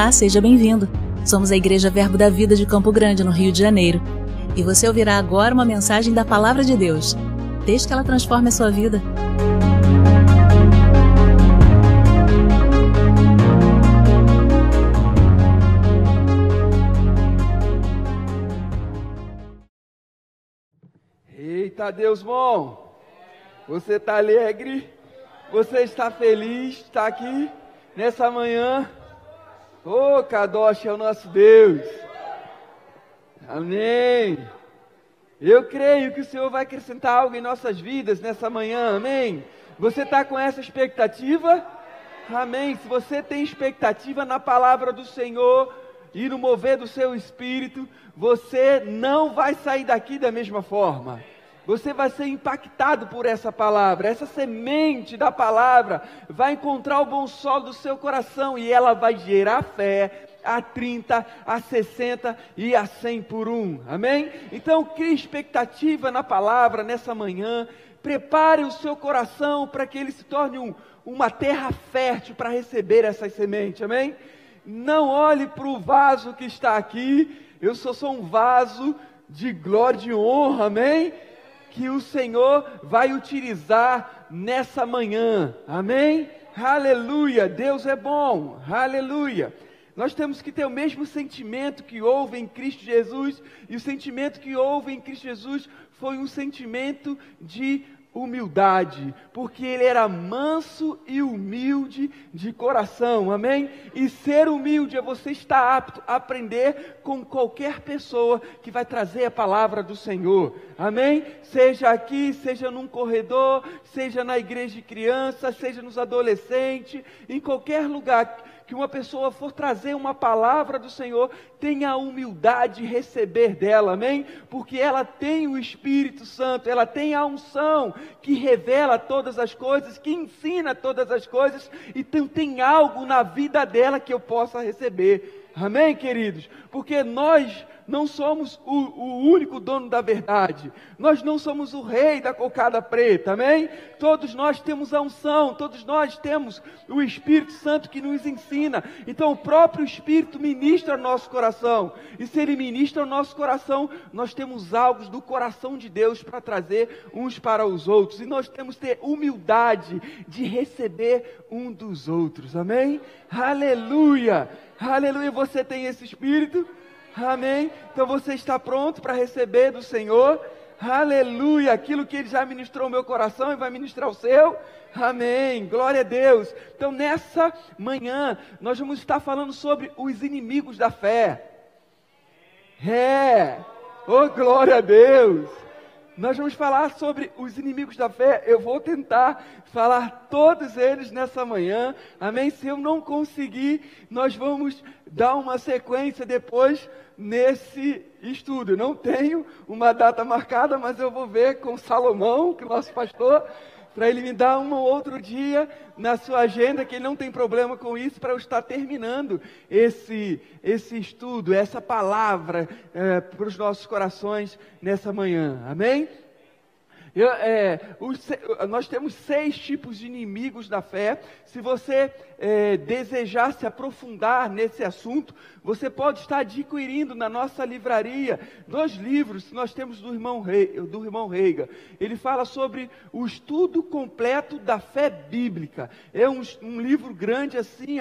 Olá, seja bem-vindo. Somos a Igreja Verbo da Vida de Campo Grande, no Rio de Janeiro. E você ouvirá agora uma mensagem da Palavra de Deus. Desde que ela transforme a sua vida. Eita Deus bom! Você está alegre? Você está feliz? Está aqui nessa manhã? Ô oh, Kadosh é o nosso Deus. Amém. Eu creio que o Senhor vai acrescentar algo em nossas vidas nessa manhã. Amém. Você está com essa expectativa? Amém. Se você tem expectativa na palavra do Senhor e no mover do seu espírito, você não vai sair daqui da mesma forma. Você vai ser impactado por essa palavra. Essa semente da palavra vai encontrar o bom solo do seu coração e ela vai gerar fé a 30, a 60 e a 100 por um. Amém? Então, crie expectativa na palavra nessa manhã. Prepare o seu coração para que ele se torne um, uma terra fértil para receber essas sementes. Amém? Não olhe para o vaso que está aqui. Eu sou só um vaso de glória e de honra. Amém? Que o Senhor vai utilizar nessa manhã. Amém? Aleluia! Deus é bom. Aleluia! Nós temos que ter o mesmo sentimento que houve em Cristo Jesus, e o sentimento que houve em Cristo Jesus foi um sentimento de humildade, porque ele era manso e humilde de coração, amém? E ser humilde é você estar apto a aprender com qualquer pessoa que vai trazer a palavra do Senhor, amém? Seja aqui, seja num corredor, seja na igreja de criança, seja nos adolescentes, em qualquer lugar que uma pessoa for trazer uma palavra do Senhor, tenha a humildade de receber dela, amém? Porque ela tem o Espírito Santo, ela tem a unção que revela todas as coisas, que ensina todas as coisas, então tem algo na vida dela que eu possa receber. Amém, queridos? Porque nós não somos o, o, único dono da verdade, nós não somos o rei da cocada preta, amém? Todos nós temos a unção, todos nós temos o Espírito Santo que nos ensina, então o próprio Espírito ministra nosso coração, e se ele ministra nosso coração, nós temos algo do coração de Deus para trazer uns para os outros, e nós temos que ter humildade de receber um dos outros, amém? Aleluia! Aleluia! Você tem esse Espírito? Amém? Então você está pronto para receber do Senhor? Aleluia! Aquilo que Ele já ministrou o meu coração e vai ministrar o seu? Amém! Glória a Deus! Então nessa manhã nós vamos estar falando sobre os inimigos da fé. É! Oh, glória a Deus! Nós vamos falar sobre os inimigos da fé. Eu vou tentar falar todos eles nessa manhã. Amém? Se eu não conseguir, nós vamos dar uma sequência depois nesse estudo. Não tenho uma data marcada, mas eu vou ver com Salomão, que é nosso pastor, para ele me dar um ou outro dia na sua agenda, que ele não tem problema com isso, para eu estar terminando esse, esse estudo, essa palavra é, para os nossos corações nessa manhã. Amém? Eu, é, os, nós temos seis tipos de inimigos da fé. Se você é, desejar se aprofundar nesse assunto, você pode estar adquirindo na nossa livraria dois livros que nós temos do irmão, Rei, do irmão Reiga. Ele fala sobre o estudo completo da fé bíblica. É um, um livro grande assim,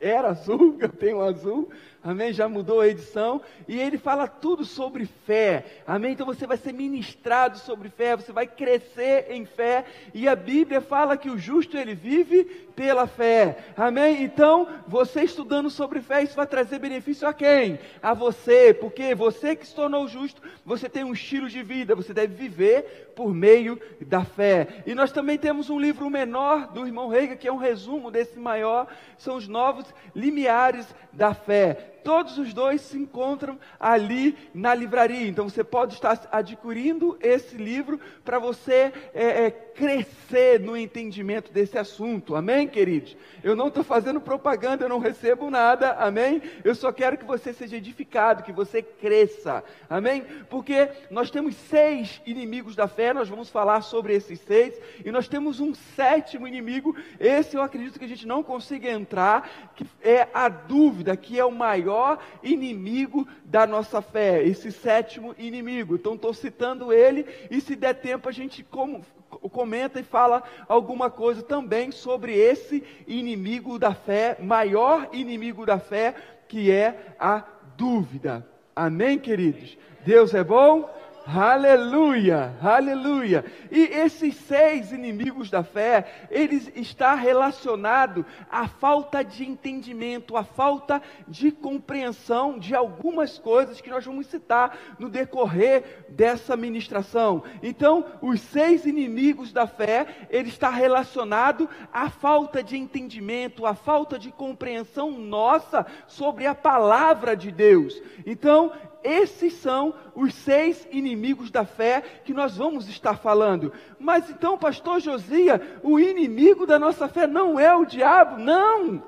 era azul, eu tenho azul, Amém? Já mudou a edição. E ele fala tudo sobre fé. Amém? Então você vai ser ministrado sobre fé, você vai crescer em fé. E a Bíblia fala que o justo ele vive pela fé. Amém? Então, você estudando sobre fé, isso vai trazer benefício a quem? A você. Porque você que se tornou justo, você tem um estilo de vida, você deve viver por meio da fé. E nós também temos um livro menor do irmão Reiga, que é um resumo desse maior, são os novos limiares da fé todos os dois se encontram ali na livraria. Então você pode estar adquirindo esse livro para você é, é, crescer no entendimento desse assunto. Amém, queridos? Eu não estou fazendo propaganda, eu não recebo nada. Amém? Eu só quero que você seja edificado, que você cresça. Amém? Porque nós temos seis inimigos da fé, nós vamos falar sobre esses seis, e nós temos um sétimo inimigo. Esse eu acredito que a gente não consiga entrar, que é a dúvida, que é o maior inimigo da nossa fé. Esse sétimo inimigo. Então estou citando ele, e se der tempo a gente como comenta e fala alguma coisa também sobre esse inimigo da fé, maior inimigo da fé, que é a dúvida. Amém, queridos? Deus é bom? Aleluia, aleluia. E esses seis inimigos da fé, eles está relacionado à falta de entendimento, à falta de compreensão de algumas coisas que nós vamos citar no decorrer dessa ministração. Então, os seis inimigos da fé, ele está relacionado à falta de entendimento, à falta de compreensão nossa sobre a palavra de Deus. Então, esses são os seis inimigos da fé que nós vamos estar falando. Mas então, pastor Josia, o inimigo da nossa fé não é o diabo, não.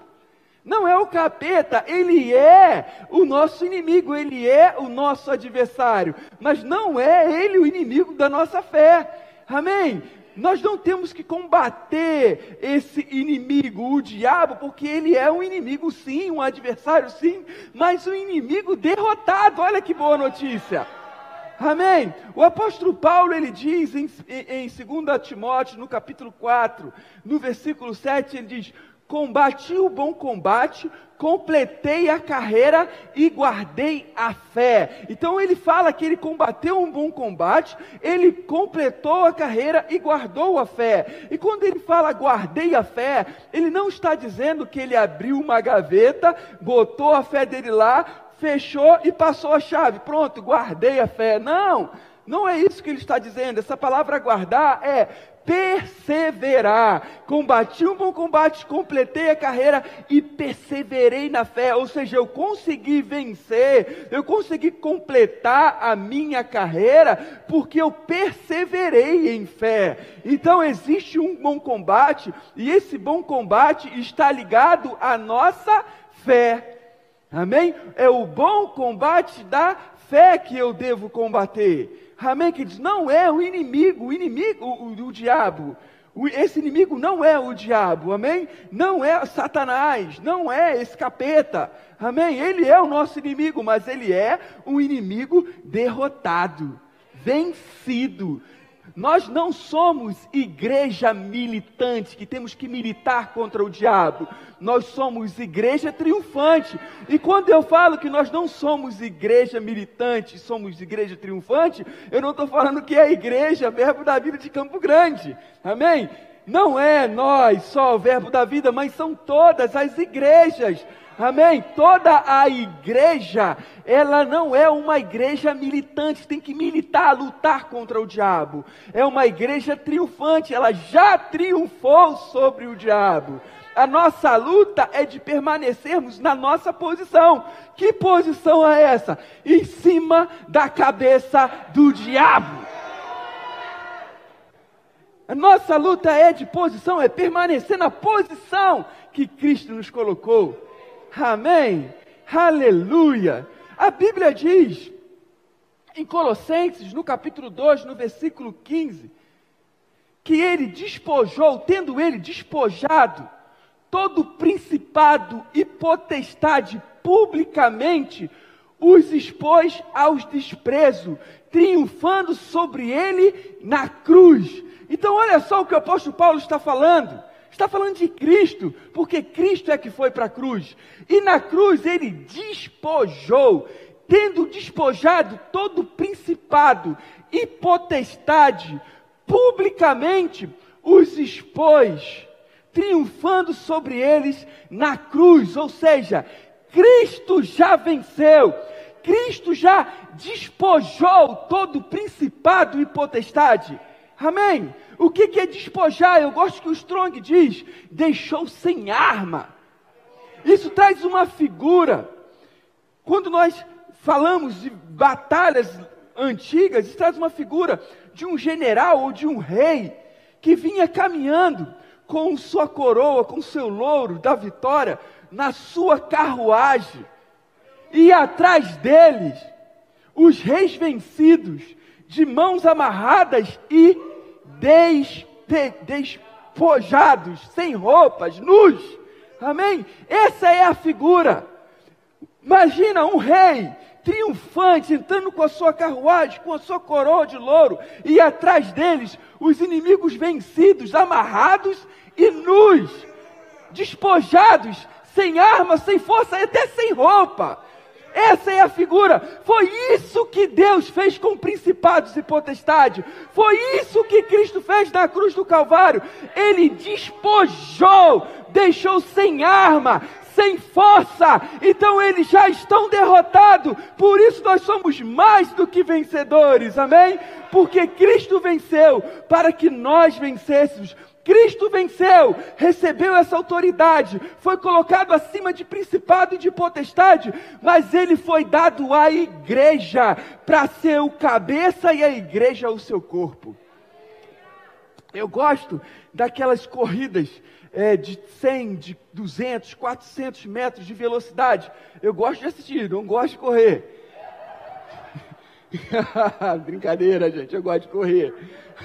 Não é o capeta, ele é o nosso inimigo, ele é o nosso adversário, mas não é ele o inimigo da nossa fé. Amém? Nós não temos que combater esse inimigo, o diabo, porque ele é um inimigo sim, um adversário sim, mas um inimigo derrotado. Olha que boa notícia. Amém? O apóstolo Paulo ele diz em, em 2 Timóteo, no capítulo 4, no versículo 7, ele diz: Combati o bom combate, completei a carreira e guardei a fé. Então ele fala que ele combateu um bom combate, ele completou a carreira e guardou a fé. E quando ele fala guardei a fé, ele não está dizendo que ele abriu uma gaveta, botou a fé dele lá, fechou e passou a chave. Pronto, guardei a fé. Não, não é isso que ele está dizendo. Essa palavra guardar é perseverar. Combati um bom combate, completei a carreira e perseverei na fé. Ou seja, eu consegui vencer, eu consegui completar a minha carreira porque eu perseverei em fé. Então existe um bom combate e esse bom combate está ligado à nossa fé. Amém? É o bom combate da fé que eu devo combater. Queridos? Não é o inimigo, o inimigo, o, o, o diabo. Esse inimigo não é o diabo, amém? Não é Satanás, não é esse capeta, amém? Ele é o nosso inimigo, mas ele é um inimigo derrotado, vencido. Nós não somos igreja militante que temos que militar contra o diabo. Nós somos igreja triunfante. E quando eu falo que nós não somos igreja militante, somos igreja triunfante, eu não estou falando que é a igreja Verbo da Vida de Campo Grande. Amém? Não é nós só o Verbo da Vida, mas são todas as igrejas Amém? Toda a igreja, ela não é uma igreja militante, tem que militar, lutar contra o diabo. É uma igreja triunfante, ela já triunfou sobre o diabo. A nossa luta é de permanecermos na nossa posição. Que posição é essa? Em cima da cabeça do diabo. A nossa luta é de posição, é permanecer na posição que Cristo nos colocou. Amém? Aleluia! A Bíblia diz, em Colossenses, no capítulo 2, no versículo 15, que ele despojou, tendo ele despojado todo principado e potestade publicamente, os expôs aos desprezos, triunfando sobre ele na cruz. Então, olha só o que o apóstolo Paulo está falando. Está falando de Cristo, porque Cristo é que foi para a cruz. E na cruz ele despojou, tendo despojado todo principado e potestade, publicamente os expôs, triunfando sobre eles na cruz. Ou seja, Cristo já venceu. Cristo já despojou todo principado e potestade. Amém? O que, que é despojar? Eu gosto que o Strong diz: deixou sem arma. Isso traz uma figura Quando nós falamos de batalhas antigas, isso traz uma figura de um general ou de um rei que vinha caminhando com sua coroa, com seu louro da vitória na sua carruagem. E atrás deles, os reis vencidos, de mãos amarradas e des, de, despojados, sem roupas, nus. Amém? Essa é a figura. Imagina um rei triunfante, entrando com a sua carruagem, com a sua coroa de louro, e atrás deles os inimigos vencidos, amarrados e nus, despojados, sem armas, sem força, até sem roupa. Essa é a figura. Foi isso que Deus fez com principados e potestade. Foi isso que Cristo fez na cruz do Calvário. Ele despojou, deixou sem arma, sem força. Então eles já estão derrotados. Por isso nós somos mais do que vencedores. Amém? Porque Cristo venceu para que nós vencêssemos. Cristo venceu, recebeu essa autoridade, foi colocado acima de principado e de potestade, mas ele foi dado à igreja para ser o cabeça e a igreja o seu corpo. Eu gosto daquelas corridas é, de 100, de 200, 400 metros de velocidade. Eu gosto de assistir, não gosto de correr. Brincadeira, gente, eu gosto de correr.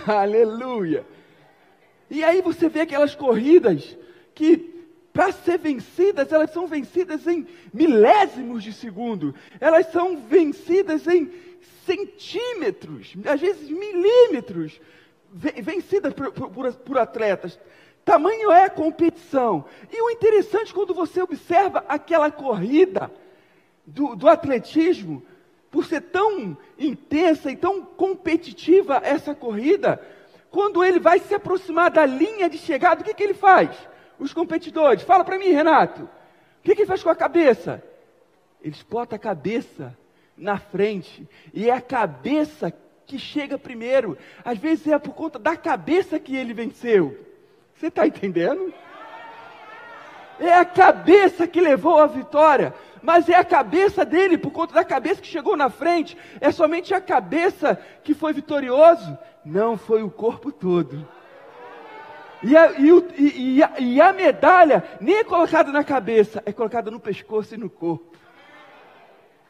Aleluia. E aí você vê aquelas corridas que, para ser vencidas, elas são vencidas em milésimos de segundo, elas são vencidas em centímetros, às vezes milímetros, vencidas por, por, por atletas. Tamanho é a competição. E o interessante, quando você observa aquela corrida do, do atletismo, por ser tão intensa e tão competitiva essa corrida, quando ele vai se aproximar da linha de chegada, o que, que ele faz? Os competidores, fala para mim, Renato, o que, que ele faz com a cabeça? Eles botam a cabeça na frente, e é a cabeça que chega primeiro. Às vezes é por conta da cabeça que ele venceu. Você está entendendo? É a cabeça que levou a vitória mas é a cabeça dele, por conta da cabeça que chegou na frente, é somente a cabeça que foi vitorioso, não foi o corpo todo. E a, e, o, e, a, e a medalha nem é colocada na cabeça, é colocada no pescoço e no corpo.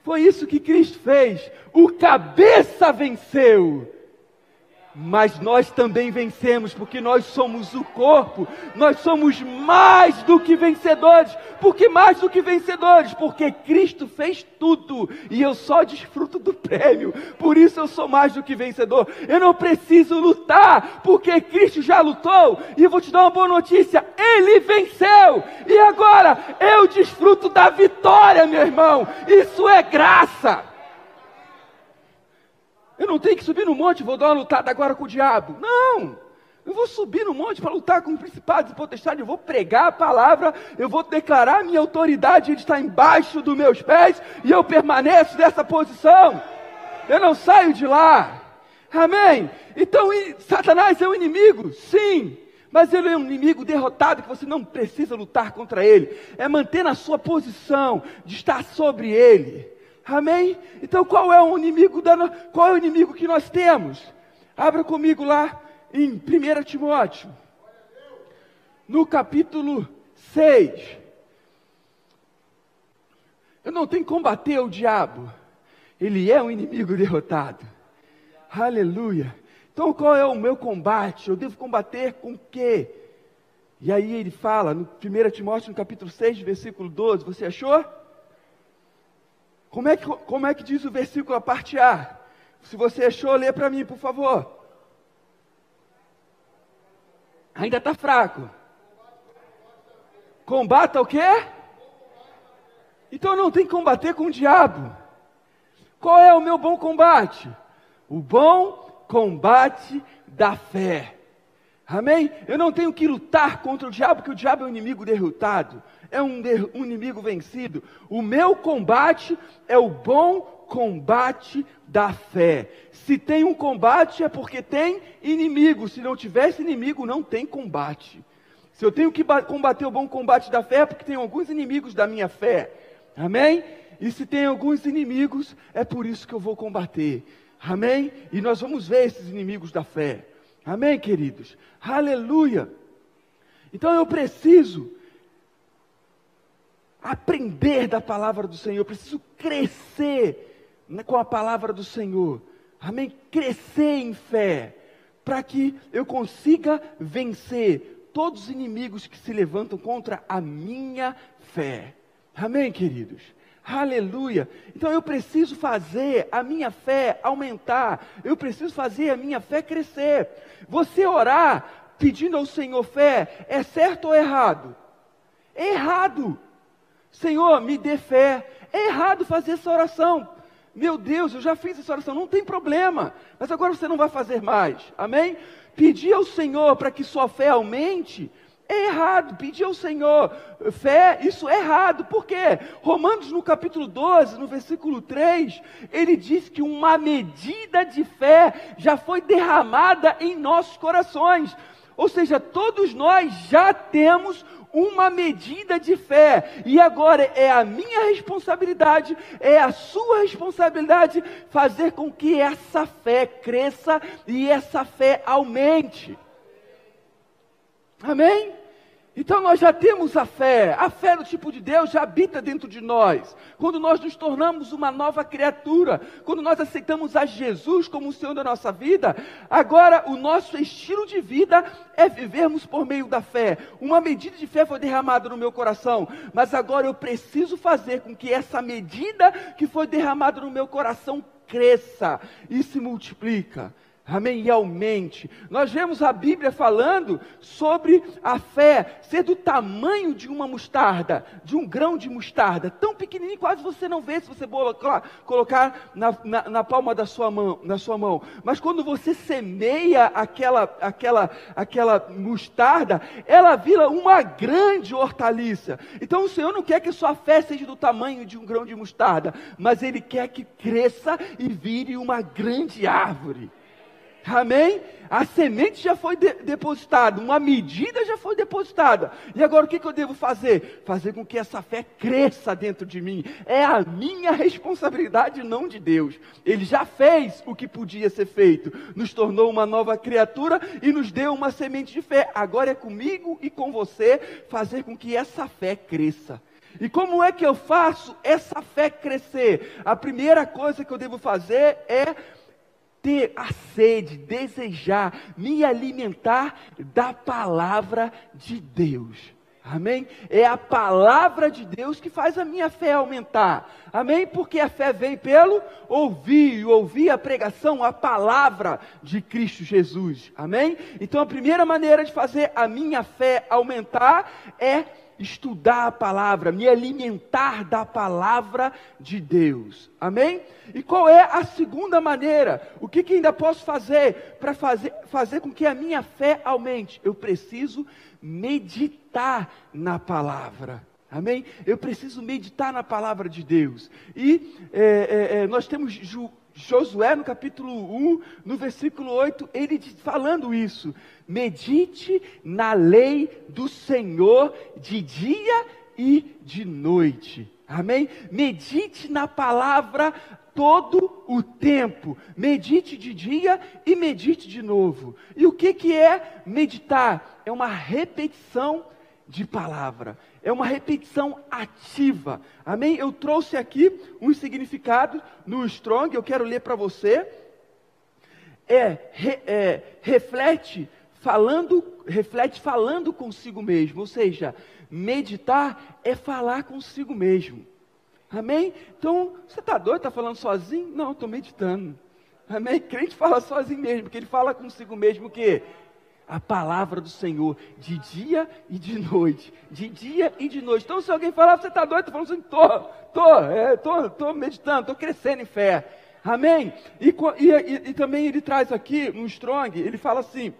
Foi isso que Cristo fez. O cabeça venceu mas nós também vencemos, porque nós somos o corpo, nós somos mais do que vencedores. Por que mais do que vencedores? Porque Cristo fez tudo e eu só desfruto do prêmio, por isso eu sou mais do que vencedor. Eu não preciso lutar, porque Cristo já lutou, e vou te dar uma boa notícia: Ele venceu, e agora eu desfruto da vitória, meu irmão. Isso é graça. Eu não tenho que subir no monte, vou dar uma lutada agora com o diabo. Não! Eu vou subir no monte para lutar com principados e potestades, eu vou pregar a palavra, eu vou declarar a minha autoridade, ele está embaixo dos meus pés e eu permaneço nessa posição. Eu não saio de lá. Amém? Então, Satanás é um inimigo? Sim. Mas ele é um inimigo derrotado que você não precisa lutar contra ele. É manter na sua posição de estar sobre ele. Amém? Então qual é o inimigo da, qual é o inimigo que nós temos? Abra comigo lá em 1 Timóteo, no capítulo 6. Eu não tenho que combater o diabo. Ele é um inimigo derrotado. Aleluia. Então qual é o meu combate? Eu devo combater com o quê? E aí ele fala no 1 Timóteo, no capítulo 6, versículo 12. Você achou? Como é que, como é que diz o versículo a parte A? Se você achou, lê para mim, por favor. Ainda está fraco. Combata o quê? Então não tem que combater com o diabo. Qual é o meu bom combate? O bom combate da fé. Amém? Eu não tenho que lutar contra o diabo, porque o diabo é um inimigo derrotado é um, um inimigo vencido. O meu combate é o bom combate da fé. Se tem um combate é porque tem inimigo. Se não tivesse inimigo, não tem combate. Se eu tenho que combater o bom combate da fé é porque tem alguns inimigos da minha fé. Amém? E se tem alguns inimigos, é por isso que eu vou combater. Amém? E nós vamos ver esses inimigos da fé. Amém, queridos? Aleluia! Então eu preciso aprender da palavra do Senhor, preciso crescer com a palavra do Senhor. Amém? Crescer em fé, para que eu consiga vencer todos os inimigos que se levantam contra a minha fé. Amém, queridos? Aleluia. Então eu preciso fazer a minha fé aumentar. Eu preciso fazer a minha fé crescer. Você orar pedindo ao Senhor fé é certo ou errado? Errado. Senhor, me dê fé. É errado fazer essa oração. Meu Deus, eu já fiz essa oração, não tem problema. Mas agora você não vai fazer mais. Amém? Pedir ao Senhor para que sua fé aumente é errado. Pedir ao Senhor fé, isso é errado. Por quê? Romanos no capítulo 12, no versículo 3, ele diz que uma medida de fé já foi derramada em nossos corações. Ou seja, todos nós já temos uma medida de fé. E agora é a minha responsabilidade, é a sua responsabilidade fazer com que essa fé cresça e essa fé aumente. Amém? Então nós já temos a fé, a fé no tipo de Deus já habita dentro de nós. Quando nós nos tornamos uma nova criatura, quando nós aceitamos a Jesus como o Senhor da nossa vida, agora o nosso estilo de vida é vivermos por meio da fé. Uma medida de fé foi derramada no meu coração, mas agora eu preciso fazer com que essa medida que foi derramada no meu coração cresça e se multiplica. Amém? E aumente. Nós vemos a Bíblia falando sobre a fé ser do tamanho de uma mostarda, de um grão de mostarda, tão pequenininho, quase você não vê se você colocar na, na, na, palma da sua mão, na sua mão. Mas quando você semeia aquela, aquela, aquela mostarda, ela vira uma grande hortaliça. Então o Senhor não quer que sua fé seja do tamanho de um grão de mostarda, mas Ele quer que cresça e vire uma grande árvore. Amém? A semente já foi de depositada, uma medida já foi depositada. E agora o que, que, eu devo fazer? Fazer com que essa fé cresça dentro de mim. É a minha responsabilidade, não de Deus. Ele já fez o que podia ser feito, nos tornou uma nova criatura e nos deu uma semente de fé. Agora é comigo e com você fazer com que essa fé cresça. E como é que eu faço essa fé crescer? A primeira coisa que eu devo fazer é ter a sede, desejar, me alimentar da palavra de Deus. Amém? É a palavra de Deus que faz a minha fé aumentar. Amém? Porque a fé vem pelo ouvir, ouvir a pregação, a palavra de Cristo Jesus. Amém? Então a primeira maneira de fazer a minha fé aumentar é estudar a palavra, me alimentar da palavra de Deus. Amém? E qual é a segunda maneira? O que, que ainda posso fazer para fazer, fazer com que a minha fé aumente? Eu preciso meditar na palavra. Amém? Eu preciso meditar na palavra de Deus. E é, é, é, nós temos Josué no capítulo 1, no versículo 8, ele falando isso. Medite na lei do Senhor de dia e de noite. Amém? Medite na palavra todo o tempo. Medite de dia e medite de novo. E o que, que é meditar? É uma repetição de palavra. É uma repetição ativa. Amém? Eu trouxe aqui um significado no Strong, eu quero ler para você. É, re, é, reflete falando, reflete falando consigo mesmo, ou seja, meditar é falar consigo mesmo. Amém? Então, você está doido? Está falando sozinho? Não, estou meditando. Amém? Crente fala sozinho mesmo, porque ele fala consigo mesmo o quê? A palavra do Senhor, de dia e de noite. De dia e de noite. Então, se alguém falar, você está doido? Falando assim, estou, estou, é, estou, estou meditando, estou crescendo em fé. Amém? E, e, e, também ele traz aqui, no Strong, ele fala assim,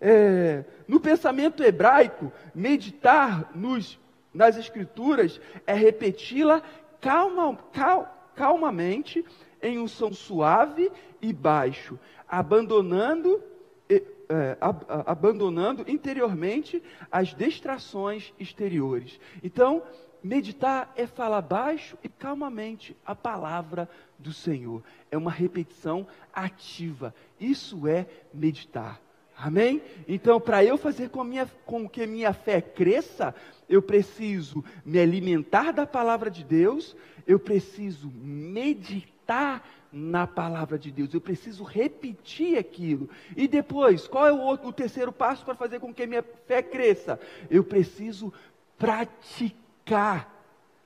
é, no pensamento hebraico, meditar nos, nas escrituras é repeti-la calma, cal, calmamente em um som suave e baixo, abandonando, é, ab, abandonando interiormente as distrações exteriores. Então, meditar é falar baixo e calmamente a palavra do Senhor. É uma repetição ativa. Isso é meditar. Amém? Então, para eu fazer com, minha, com que minha fé cresça, eu preciso me alimentar da palavra de Deus, eu preciso meditar na palavra de Deus, eu preciso repetir aquilo. E depois, qual é o, outro, o terceiro passo para fazer com que minha fé cresça? Eu preciso praticar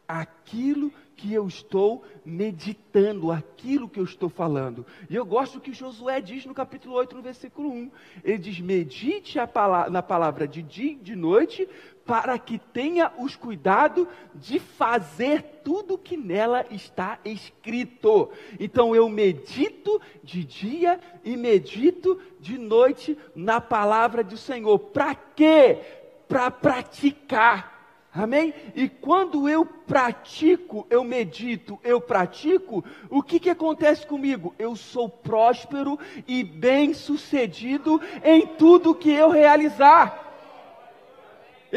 aquilo que eu estou meditando, aquilo que eu estou falando. E eu gosto do que Josué diz no capítulo 8, no versículo 1. Ele diz: Medite palavra, na palavra de dia e de noite, para que tenha os cuidado de fazer tudo que nela está escrito. Então eu medito de dia e medito de noite na palavra do Senhor. Para quê? Para praticar Amém? E quando eu pratico, eu medito, eu pratico, o que, que acontece comigo? Eu sou próspero e bem-sucedido em tudo que eu realizar.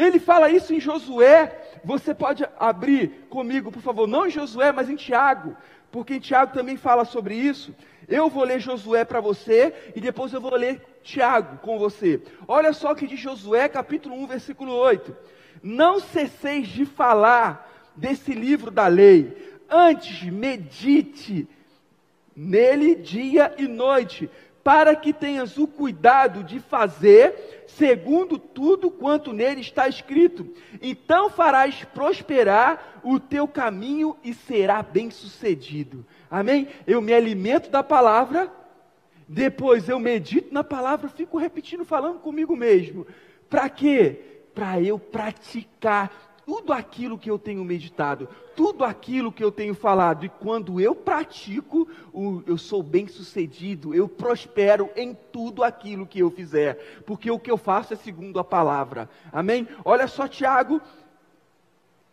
Ele fala isso em Josué. Você pode abrir comigo, por favor, não em Josué, mas em Tiago, porque em Tiago também fala sobre isso. Eu vou ler Josué para você e depois eu vou ler Tiago com você. Olha só o que diz Josué, capítulo 1, versículo 8. Não cesseis de falar desse livro da lei, antes medite nele dia e noite, para que tenhas o cuidado de fazer segundo tudo quanto nele está escrito. Então farás prosperar o teu caminho e será bem-sucedido. Amém? Eu me alimento da palavra, depois eu medito na palavra, fico repetindo, falando comigo mesmo. Para quê? para eu praticar tudo aquilo que eu tenho meditado, tudo aquilo que eu tenho falado. E quando eu pratico, eu sou bem sucedido, eu prospero em tudo aquilo que eu fizer, porque o que eu faço é segundo a palavra. Amém? Olha só, Tiago,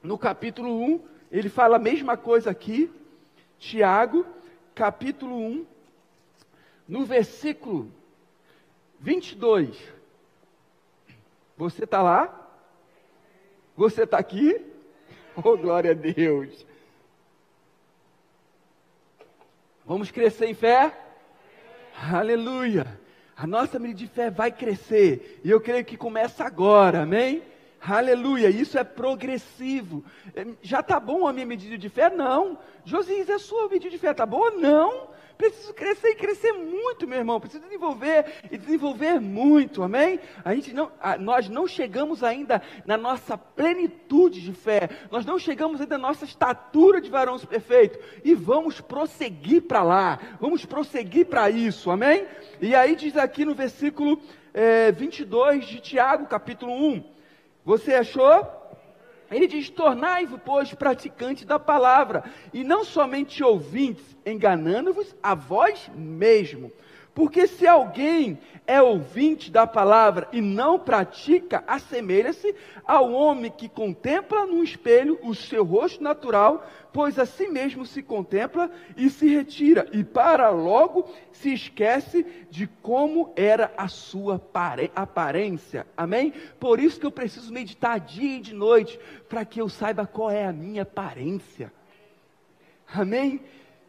no capítulo 1, ele fala a mesma coisa aqui. Tiago, capítulo 1, no versículo 22. Você está lá? Você está aqui? Oh, glória a Deus. Vamos crescer em fé? Aleluia. A nossa medida de fé vai crescer. E eu creio que começa agora, amém? Aleluia, isso é progressivo. É, já está bom a minha medida de fé? Não. Josias, a sua medida de fé está boa? Não. Preciso crescer e crescer muito, meu irmão. Preciso desenvolver e desenvolver muito, amém? A gente não, a, nós não chegamos ainda na nossa plenitude de fé. Nós não chegamos ainda na nossa estatura de varão perfeito. E vamos prosseguir para lá. Vamos prosseguir para isso, amém? E aí diz aqui no versículo é, 22 de Tiago, capítulo 1. Você achou? Ele diz: Tornai-vos, pois, praticantes da palavra, e não somente ouvintes, enganando-vos a vós mesmo. Porque se alguém é ouvinte da palavra e não pratica, assemelha-se ao homem que contempla no espelho o seu rosto natural, pois a si mesmo se contempla e se retira, e para logo se esquece de como era a sua aparência. Amém? Por isso que eu preciso meditar dia e de noite, para que eu saiba qual é a minha aparência. Amém?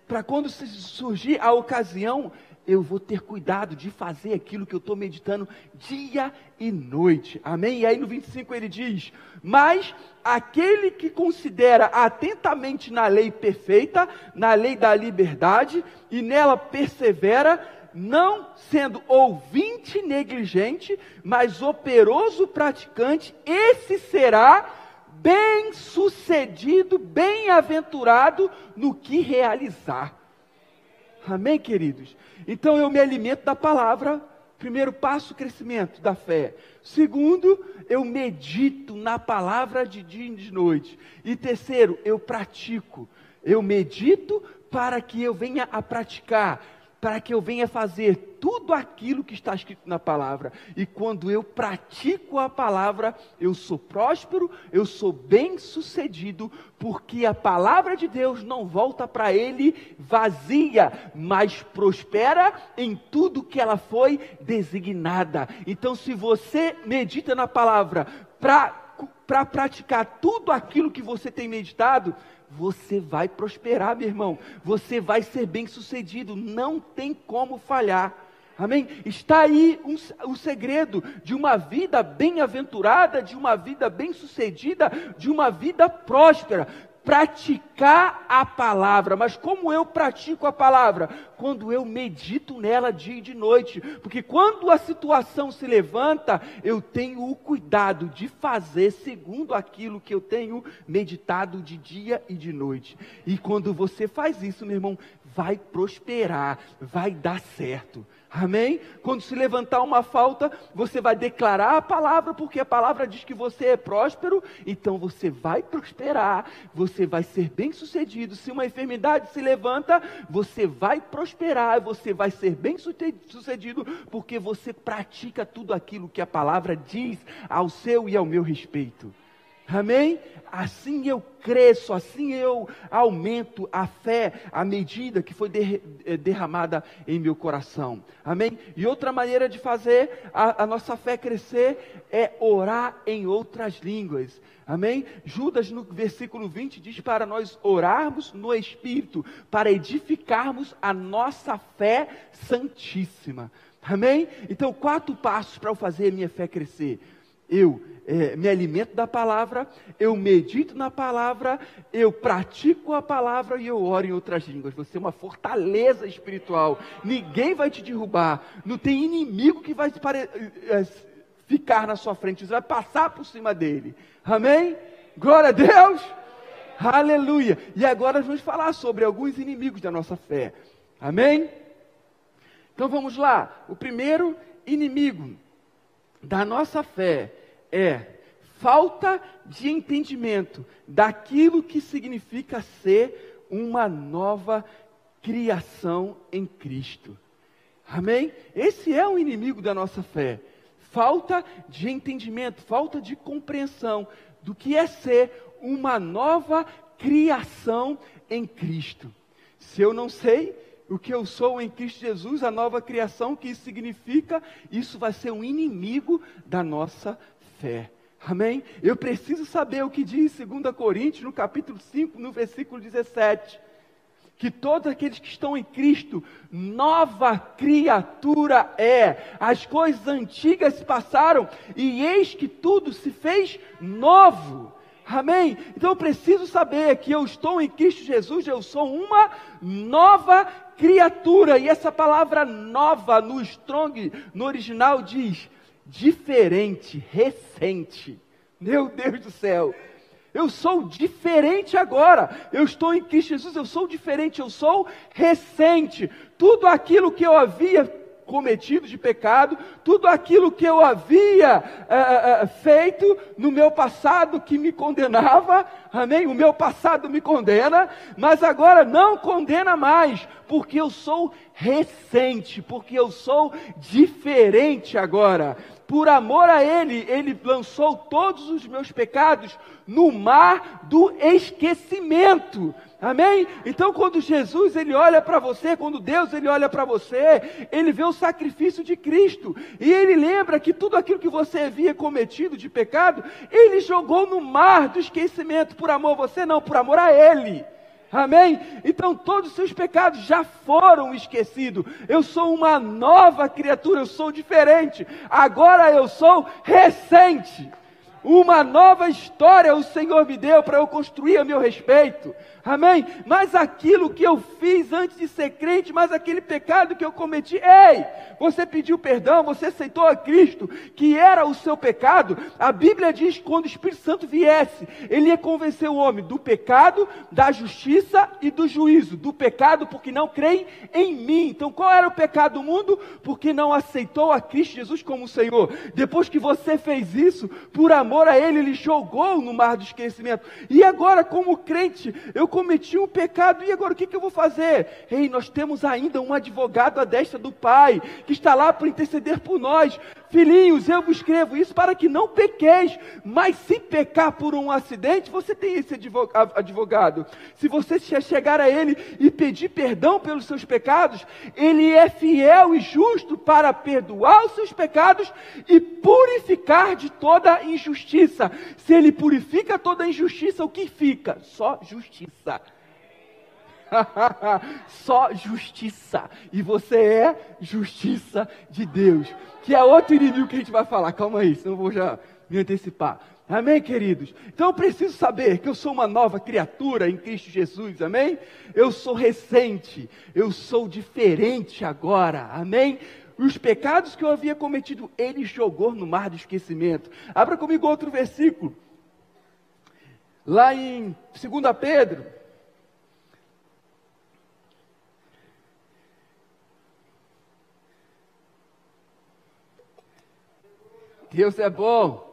Para quando surgir a ocasião, eu vou ter cuidado de fazer aquilo que eu estou meditando dia e noite. Amém? E aí no 25 ele diz: Mas aquele que considera atentamente na lei perfeita, na lei da liberdade, e nela persevera, não sendo ouvinte negligente, mas operoso praticante, esse será bem sucedido, bem-aventurado no que realizar. Amém, queridos? Então eu me alimento da palavra. Primeiro passo, crescimento da fé. Segundo, eu medito na palavra de dia e de noite. E terceiro, eu pratico. Eu medito para que eu venha a praticar para que eu venha fazer tudo aquilo que está escrito na palavra. E quando eu pratico a palavra, eu sou próspero, eu sou bem-sucedido, porque a palavra de Deus não volta para ele vazia, mas prospera em tudo que ela foi designada. Então, se você medita na palavra para para praticar tudo aquilo que você tem meditado, você vai prosperar, meu irmão. Você vai ser bem sucedido. Não tem como falhar. Amém? Está aí um, o segredo de uma vida bem-aventurada, de uma vida bem-sucedida, de uma vida próspera praticar a palavra. Mas como eu pratico a palavra? Quando eu medito nela dia e de noite. Porque quando a situação se levanta, eu tenho o cuidado de fazer segundo aquilo que eu tenho meditado de dia e de noite. E quando você faz isso, meu irmão, vai prosperar, vai dar certo. Amém? Quando se levantar uma falta, você vai declarar a palavra, porque a palavra diz que você é próspero, então você vai prosperar, você vai ser bem sucedido. Se uma enfermidade se levanta, você vai prosperar, você vai ser bem sucedido, porque você pratica tudo aquilo que a palavra diz ao seu e ao meu respeito. Amém? Assim eu cresço, assim eu aumento a fé à medida que foi eh, derramada em meu coração. Amém? E outra maneira de fazer a, a nossa fé crescer é orar em outras línguas. Amém? Judas, no versículo 20, diz para nós orarmos no Espírito, para edificarmos a nossa fé santíssima. Amém? Então, quatro passos para eu fazer a minha fé crescer. Eu é, me alimento da palavra, eu medito na palavra, eu pratico a palavra e eu oro em outras línguas. Você é uma fortaleza espiritual. Ninguém vai te derrubar. Não tem inimigo que vai é, ficar na sua frente. Você vai passar por cima dele. Amém? Glória a Deus. Aleluia. E agora vamos falar sobre alguns inimigos da nossa fé. Amém? Então vamos lá. O primeiro inimigo da nossa fé é falta de entendimento daquilo que significa ser uma nova criação em Cristo. Amém? Esse é o inimigo da nossa fé. Falta de entendimento, falta de compreensão do que é ser uma nova criação em Cristo. Se eu não sei o que eu sou em Cristo Jesus, a nova criação, o que isso significa, isso vai ser um inimigo da nossa fé. Amém? Eu preciso saber o que diz em 2 Coríntios, no capítulo 5, no versículo 17. Que todos aqueles que estão em Cristo, nova criatura é. As coisas antigas passaram e eis que tudo se fez novo. Amém? Então eu preciso saber que eu estou em Cristo Jesus, eu sou uma nova criatura. E essa palavra nova no Strong, no original, diz diferente, recente. Meu Deus do céu. Eu sou diferente agora. Eu estou em Cristo Jesus, eu sou diferente, eu sou recente. Tudo aquilo que eu havia cometido de pecado, tudo aquilo que eu havia uh, uh, feito no meu passado que me condenava, amém? O meu passado me condena, mas agora não condena mais, porque eu sou recente, porque eu sou diferente agora por amor a Ele, Ele lançou todos os meus pecados no mar do esquecimento. Amém? Então, quando Jesus ele olha para você, quando Deus ele olha para você, ele vê o sacrifício de Cristo e ele lembra que tudo aquilo que você havia cometido de pecado, ele jogou no mar do esquecimento por amor a você, não, por amor a Ele. Amém? Então todos os seus pecados já foram esquecidos. Eu sou uma nova criatura, eu sou diferente. Agora eu sou recente. Uma nova história o Senhor me deu para eu construir a meu respeito. Amém? Mas aquilo que eu fiz antes de ser crente, mas aquele pecado que eu cometi, ei, você pediu perdão, você aceitou a Cristo, que era o seu pecado. A Bíblia diz que quando o Espírito Santo viesse, ele ia convencer o homem do pecado, da justiça e do juízo. Do pecado, porque não creem em mim. Então, qual era o pecado do mundo? Porque não aceitou a Cristo Jesus como Senhor. Depois que você fez isso, por amor a Ele, Ele jogou no mar do esquecimento. E agora, como crente, eu cometi um pecado, e agora o que, que eu vou fazer? Ei, nós temos ainda um advogado à destra do Pai, que está lá para interceder por nós. Filhinhos, eu vos escrevo isso para que não pequeis, mas se pecar por um acidente, você tem esse advogado. Se você chegar a ele e pedir perdão pelos seus pecados, ele é fiel e justo para perdoar os seus pecados e purificar de toda injustiça. Se ele purifica toda injustiça, o que fica? Só justiça. Só justiça. E você é justiça de Deus. Que é outro inimigo que a gente vai falar. Calma aí, senão eu vou já me antecipar. Amém, queridos? Então eu preciso saber que eu sou uma nova criatura em Cristo Jesus, amém? Eu sou recente, eu sou diferente agora, amém? Os pecados que eu havia cometido, ele jogou no mar do esquecimento. Abra comigo outro versículo. Lá em 2 Pedro, Deus é bom.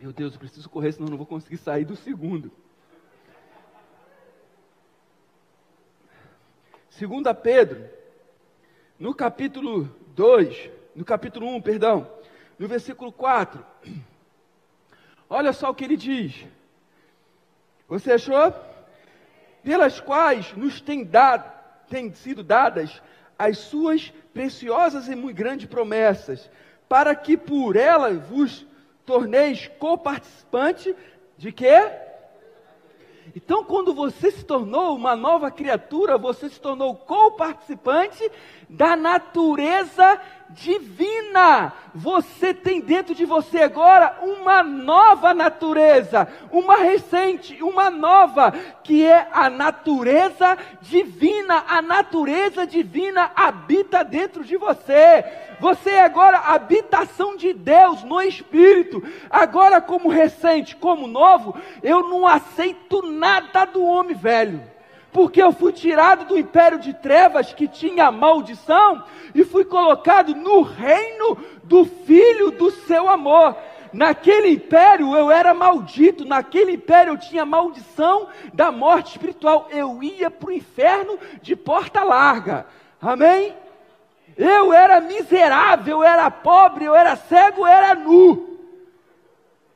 Meu Deus, eu preciso correr, senão eu não vou conseguir sair do segundo. Segunda Pedro, no capítulo 2, no capítulo 1, perdão, no versículo 4. Olha só o que ele diz. Você achou? Pelas quais nos tem dado, têm sido dadas as suas preciosas e muito grandes promessas, para que por ela vos torneis coparticipante de quê? Então, quando você se tornou uma nova criatura, você se tornou co-participante da natureza divina. Você tem dentro de você agora uma nova natureza, uma recente, uma nova, que é a natureza divina. A natureza divina habita dentro de você. Você é agora habitação de Deus no Espírito. Agora, como recente, como novo, eu não aceito nada do homem velho porque eu fui tirado do império de trevas que tinha maldição e fui colocado no reino do filho do seu amor. Naquele império eu era maldito, naquele império eu tinha maldição da morte espiritual. Eu ia para o inferno de porta larga. Amém? Eu era miserável, eu era pobre, eu era cego, eu era nu.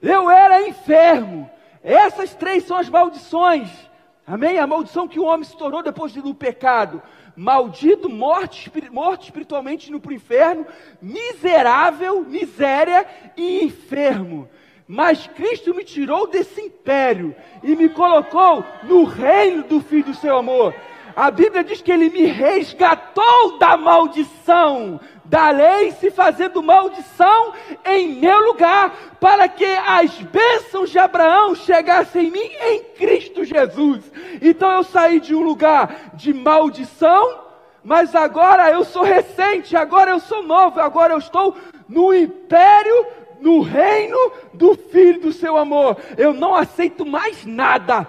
Eu era enfermo. Essas três são as maldições Amém? A maldição que o homem se tornou depois do pecado. Maldito, morte, morte espiritualmente no inferno, miserável, miséria e enfermo. Mas Cristo me tirou desse império e me colocou no reino do Filho do seu amor. A Bíblia diz que ele me resgatou da maldição da lei, se fazendo maldição em meu lugar, para que as bênçãos de Abraão chegassem em mim em Cristo Jesus. Então eu saí de um lugar de maldição, mas agora eu sou recente, agora eu sou novo, agora eu estou no império no reino do Filho do seu amor. Eu não aceito mais nada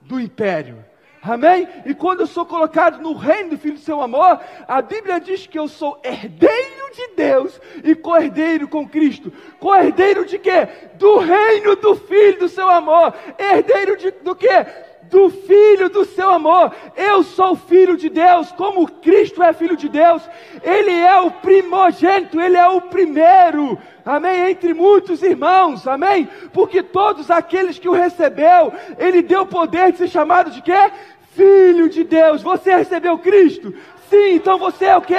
do império. Amém? E quando eu sou colocado no reino do Filho do seu amor, a Bíblia diz que eu sou herdeiro de Deus e co-herdeiro com Cristo. Co-herdeiro de quê? Do reino do Filho do seu amor. Herdeiro de, do quê? do Filho do seu amor. Eu sou filho de Deus, como Cristo é filho de Deus. Ele é o primogênito, ele é o primeiro. Amém? Entre muitos irmãos, amém? Porque todos aqueles que o recebeu, ele deu poder de ser chamado de quê? Filho de Deus. Você recebeu Cristo? Sim, então você é o que?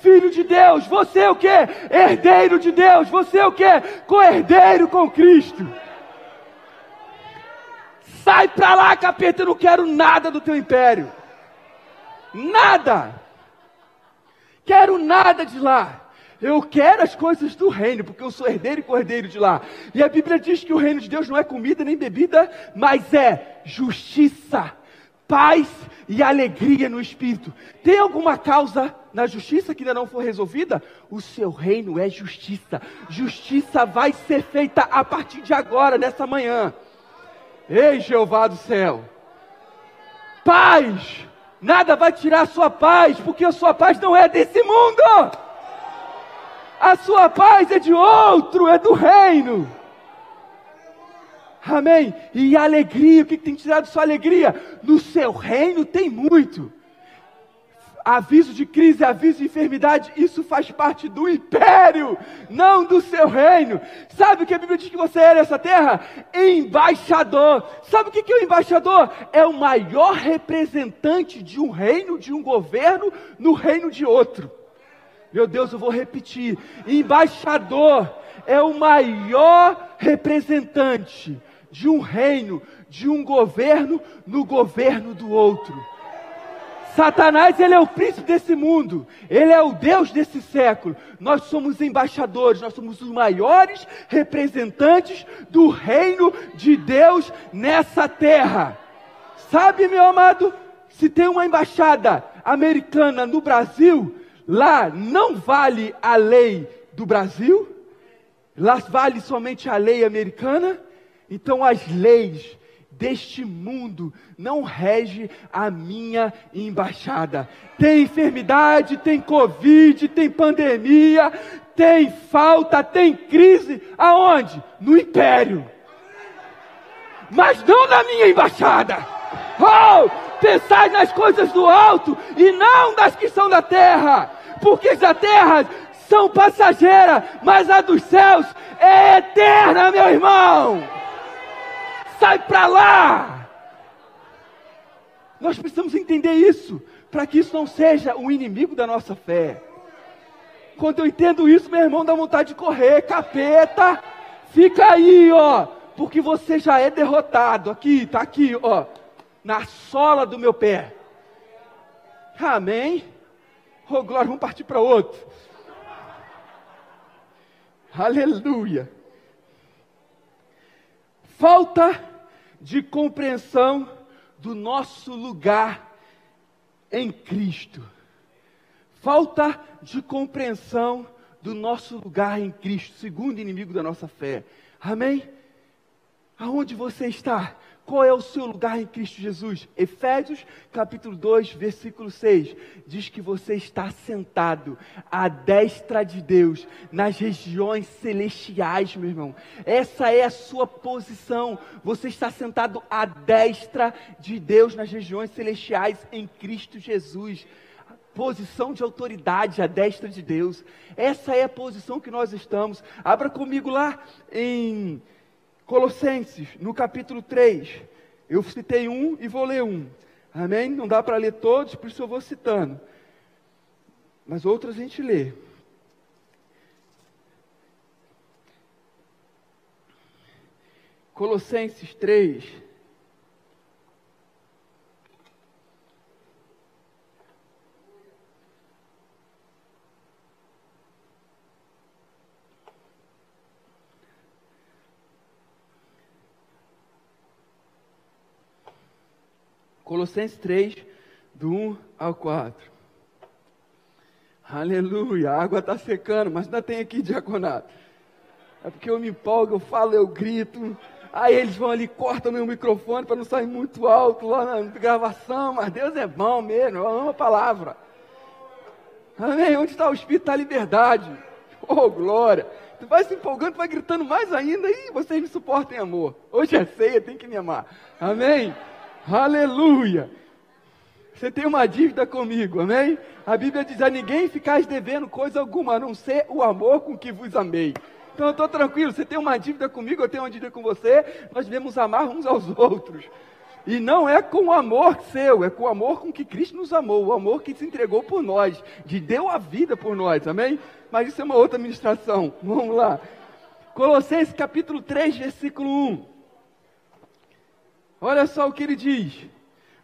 Filho de Deus. Você é o que? Herdeiro de Deus. Você é o que? Co-herdeiro com Cristo. Sai para lá, capeta, eu não quero nada do teu império. Nada. Quero nada de lá. Eu quero as coisas do reino, porque eu sou herdeiro e cordeiro de lá. E a Bíblia diz que o reino de Deus não é comida nem bebida, mas é justiça, paz e alegria no espírito. Tem alguma causa na justiça que ainda não foi resolvida? O seu reino é justiça. Justiça vai ser feita a partir de agora, nessa manhã. Ei, Jeová do céu. Paz. Nada vai tirar a sua paz, porque a sua paz não é desse mundo. A sua paz é de outro, é do reino. Amém? E alegria, o que tem tirado sua alegria? No seu reino tem muito. aviso de crise, aviso de enfermidade, isso faz parte do império, não do seu reino. Sabe o que a Bíblia diz que você é nessa terra? Embaixador. Sabe o que é o embaixador? É o maior representante de um reino, de um governo, no reino de outro. Meu Deus, eu vou repetir: embaixador é o maior representante de um reino, de um governo, no governo do outro. Satanás, ele é o príncipe desse mundo, ele é o Deus desse século. Nós somos embaixadores, nós somos os maiores representantes do reino de Deus nessa terra. Sabe, meu amado, se tem uma embaixada americana no Brasil, lá não vale a lei do Brasil, lá vale somente a lei americana. Então as leis deste mundo não rege a minha embaixada. Tem enfermidade, tem covid, tem pandemia, tem falta, tem crise. Aonde? No império. Mas não na minha embaixada. Oh, pensai nas coisas do alto e não das que são da terra, porque as da terra são passageiras, mas a dos céus é eterna, meu irmão sai para lá. Nós precisamos entender isso, para que isso não seja um inimigo da nossa fé. Quando eu entendo isso, meu irmão dá vontade de correr, capeta, fica aí, ó, porque você já é derrotado. Aqui, tá aqui, ó, na sola do meu pé. Amém? Oh, glória, vamos partir para outro. Aleluia. Falta de compreensão do nosso lugar em Cristo. Falta de compreensão do nosso lugar em Cristo, segundo inimigo da nossa fé. Amém? Aonde você está? Qual é o seu lugar em Cristo Jesus? Efésios capítulo 2, versículo 6 diz que você está sentado à destra de Deus, nas regiões celestiais, meu irmão. Essa é a sua posição. Você está sentado à destra de Deus nas regiões celestiais em Cristo Jesus posição de autoridade à destra de Deus. Essa é a posição que nós estamos. Abra comigo lá em Colossenses, no capítulo 3. Eu citei um e vou ler um. Amém? Não dá para ler todos, por isso eu vou citando. Mas outros a gente lê. Colossenses 3. Colossenses 3, do 1 ao 4. Aleluia, a água está secando, mas ainda tem aqui diaconato. É porque eu me empolgo, eu falo, eu grito. Aí eles vão ali, cortam meu microfone para não sair muito alto lá na gravação, mas Deus é bom mesmo, eu amo a palavra. Amém? Onde está o Espírito, está a liberdade. Oh, glória. Tu vai se empolgando, tu vai gritando mais ainda, e vocês me suportem amor. Hoje é ceia, tem que me amar. Amém? Aleluia! Você tem uma dívida comigo, amém? A Bíblia diz: a ninguém ficais devendo coisa alguma, a não ser o amor com que vos amei. Então eu estou tranquilo, você tem uma dívida comigo, eu tenho uma dívida com você, nós devemos amar uns aos outros. E não é com o amor seu, é com o amor com que Cristo nos amou, o amor que se entregou por nós, que deu a vida por nós, amém? Mas isso é uma outra ministração. Vamos lá. Colossenses capítulo 3, versículo 1. Olha só o que ele diz.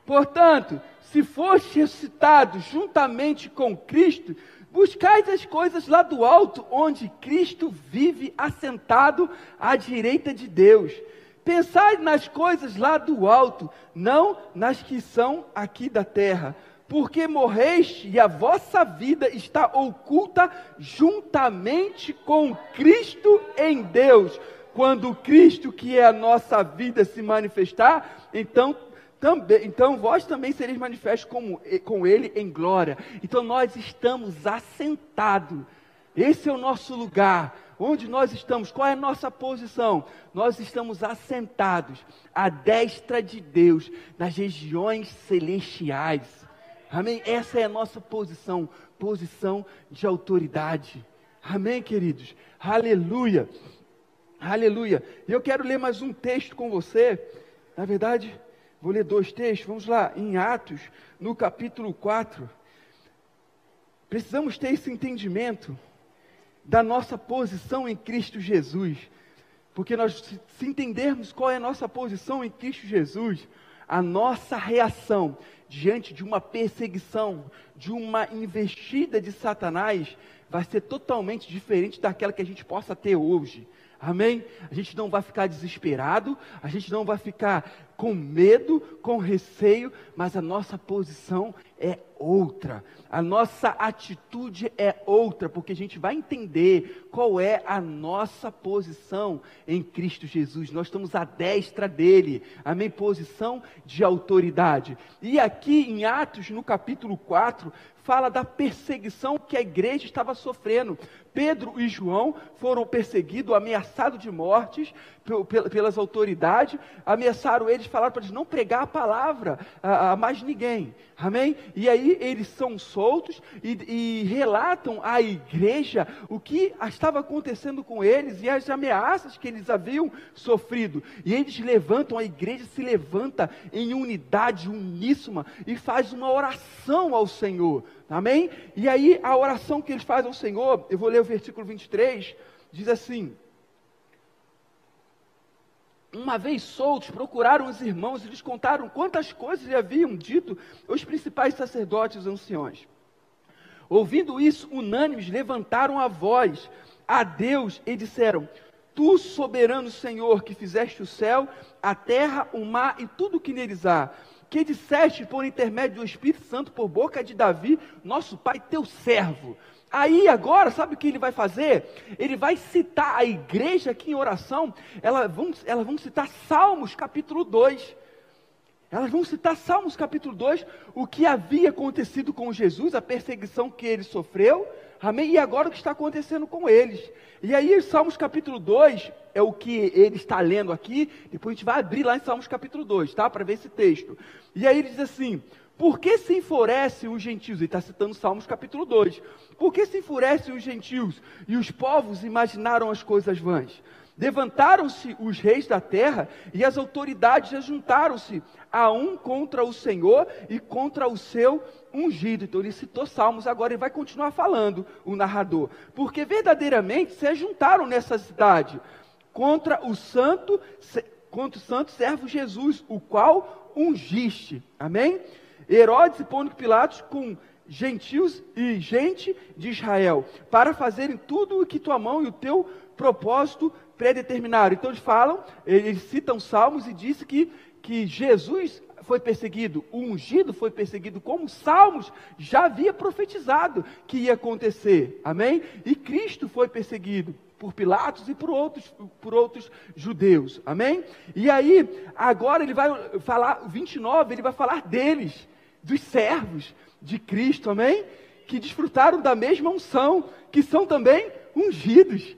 Portanto, se foste ressuscitado juntamente com Cristo, buscais as coisas lá do alto, onde Cristo vive assentado à direita de Deus. Pensai nas coisas lá do alto, não nas que são aqui da terra. Porque morreste e a vossa vida está oculta juntamente com Cristo em Deus quando Cristo, que é a nossa vida, se manifestar, então também, então vós também sereis manifestos com, com Ele em glória. Então nós estamos assentados. Esse é o nosso lugar. Onde nós estamos? Qual é a nossa posição? Nós estamos assentados à destra de Deus, nas regiões celestiais. Amém? Essa é a nossa posição, posição de autoridade. Amém, queridos? Aleluia. Aleluia. E eu quero ler mais um texto com você. Na verdade, vou ler dois textos. Vamos lá, em Atos, no capítulo 4. Precisamos ter esse entendimento da nossa posição em Cristo Jesus. Porque nós, se entendermos qual é a nossa posição em Cristo Jesus, a nossa reação diante de uma perseguição, de uma investida de Satanás, vai ser totalmente diferente daquela que a gente possa ter hoje. Amém? A gente não vai ficar desesperado, a gente não vai ficar com medo, com receio, mas a nossa posição é outra. A nossa atitude é outra, porque a gente vai entender qual é a nossa posição em Cristo Jesus. Nós estamos à destra dele. Amém? Posição de autoridade. E aqui em Atos, no capítulo 4, fala da perseguição que a igreja estava sofrendo. Pedro e João foram perseguidos, ameaçados de mortes pelas autoridades, ameaçaram eles, falaram para eles não pregar a palavra a, a mais ninguém. Amém? E aí eles são soltos e, e, relatam à igreja o que estava acontecendo com eles e as ameaças que eles haviam sofrido. E eles levantam, a igreja se levanta em unidade, uníssima, e faz uma oração ao Senhor. Amém? E aí a oração que eles fazem ao Senhor, eu vou ler o versículo 23, diz assim: uma vez soltos, procuraram os irmãos e lhes contaram quantas coisas lhe haviam dito os principais sacerdotes anciões. Ouvindo isso, unânimes levantaram a voz a Deus e disseram: Tu, soberano Senhor, que fizeste o céu, a terra, o mar e tudo o que neles há, que disseste por intermédio do Espírito Santo por boca de Davi, nosso pai, teu servo Aí agora, sabe o que ele vai fazer? Ele vai citar a igreja aqui em oração, elas vão, elas vão citar Salmos capítulo 2. Elas vão citar Salmos capítulo 2, o que havia acontecido com Jesus, a perseguição que ele sofreu, amém? E agora o que está acontecendo com eles. E aí, Salmos capítulo 2 é o que ele está lendo aqui, depois a gente vai abrir lá em Salmos capítulo 2, tá? Para ver esse texto. E aí ele diz assim: por que se enfurece os gentios? Ele está citando Salmos capítulo 2. Por que se enfurece os gentios e os povos imaginaram as coisas vãs? Levantaram-se os reis da terra e as autoridades ajuntaram-se a um contra o Senhor e contra o seu ungido. Então ele citou Salmos, agora ele vai continuar falando, o narrador. Porque verdadeiramente se ajuntaram nessa cidade contra o santo, contra o santo servo Jesus, o qual ungiste. Amém? Herodes e Pôncio Pilatos com gentios e gente de Israel, para fazerem tudo o que tua mão e o teu propósito predeterminaram. Então eles falam, eles citam salmos e dizem que, que Jesus foi perseguido, o ungido foi perseguido, como Salmos já havia profetizado que ia acontecer, amém? E Cristo foi perseguido por Pilatos e por outros, por outros judeus, amém? E aí, agora ele vai falar, 29, ele vai falar deles, dos servos de Cristo, amém? Que desfrutaram da mesma unção, que são também ungidos.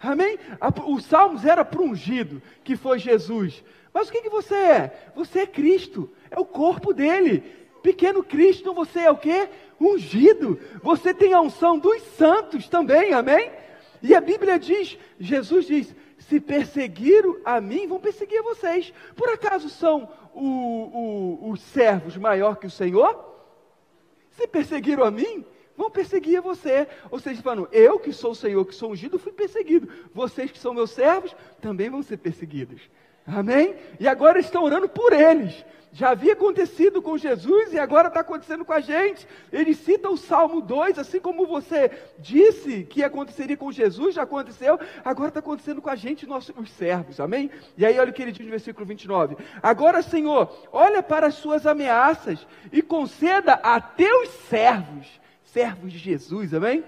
Amém? O Salmos era para ungido, que foi Jesus. Mas o que, que você é? Você é Cristo, é o corpo dele. Pequeno Cristo, você é o que? Ungido. Você tem a unção dos santos também, amém? E a Bíblia diz, Jesus diz: se perseguiram a mim, vão perseguir a vocês. Por acaso são o, o, os servos maior que o Senhor? Se perseguiram a mim, vão perseguir a você. Ou seja, falando, eu que sou o Senhor, que sou ungido, fui perseguido. Vocês que são meus servos, também vão ser perseguidos. Amém? E agora estão orando por eles. Já havia acontecido com Jesus e agora está acontecendo com a gente. Ele cita o Salmo 2, assim como você disse que aconteceria com Jesus, já aconteceu, agora está acontecendo com a gente, nossos os servos. Amém? E aí olha o que ele diz no versículo 29. Agora, Senhor, olha para as suas ameaças e conceda a teus servos, servos de Jesus, amém?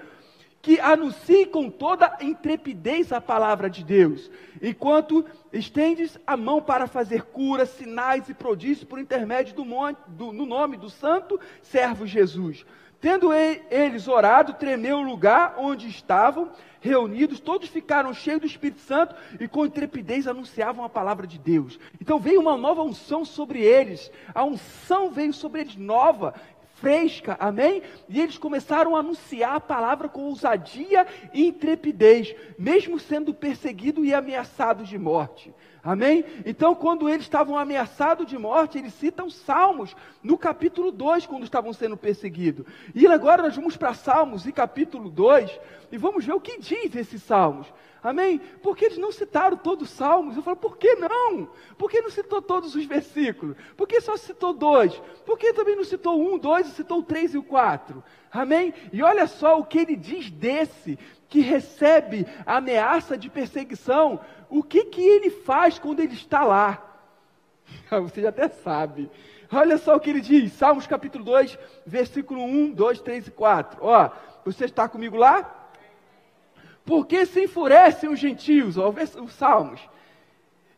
Que anuncie com toda intrepidez a palavra de Deus, enquanto estendes a mão para fazer curas, sinais e prodígios por intermédio do, monte, do no nome do santo servo Jesus. Tendo eles orado, tremeu o lugar onde estavam reunidos, todos ficaram cheios do Espírito Santo e com intrepidez anunciavam a palavra de Deus. Então veio uma nova unção sobre eles, a unção veio sobre eles nova, fresca, amém? E eles começaram a anunciar a palavra com ousadia e intrepidez, mesmo sendo perseguidos e ameaçados de morte. Amém? Então, quando eles estavam ameaçados de morte, eles citam Salmos no capítulo 2, quando estavam sendo perseguidos. E agora nós vamos para Salmos, e capítulo 2, e vamos ver o que diz esses Salmos. Amém? Porque eles não citaram todos os salmos. Eu falo, por que não? Por que não citou todos os versículos? Por que só citou dois? Por que também não citou um, dois, citou três e o quatro? Amém? E olha só o que ele diz desse que recebe ameaça de perseguição. O que, que ele faz quando ele está lá? Você já até sabe. Olha só o que ele diz, Salmos capítulo 2, versículo 1, 2, 3 e 4. Ó, você está comigo lá? Porque se enfurecem os gentios, ó, os salmos,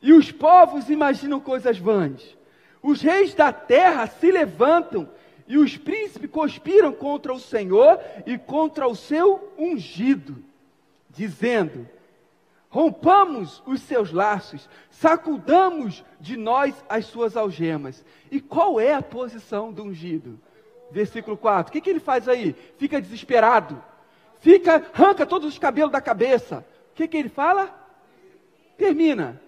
e os povos imaginam coisas vãs. Os reis da terra se levantam e os príncipes conspiram contra o Senhor e contra o seu ungido, dizendo: Rompamos os seus laços, sacudamos de nós as suas algemas. E qual é a posição do ungido? Versículo 4. O que, que ele faz aí? Fica desesperado fica, arranca todos os cabelos da cabeça. O que, que ele fala? Termina.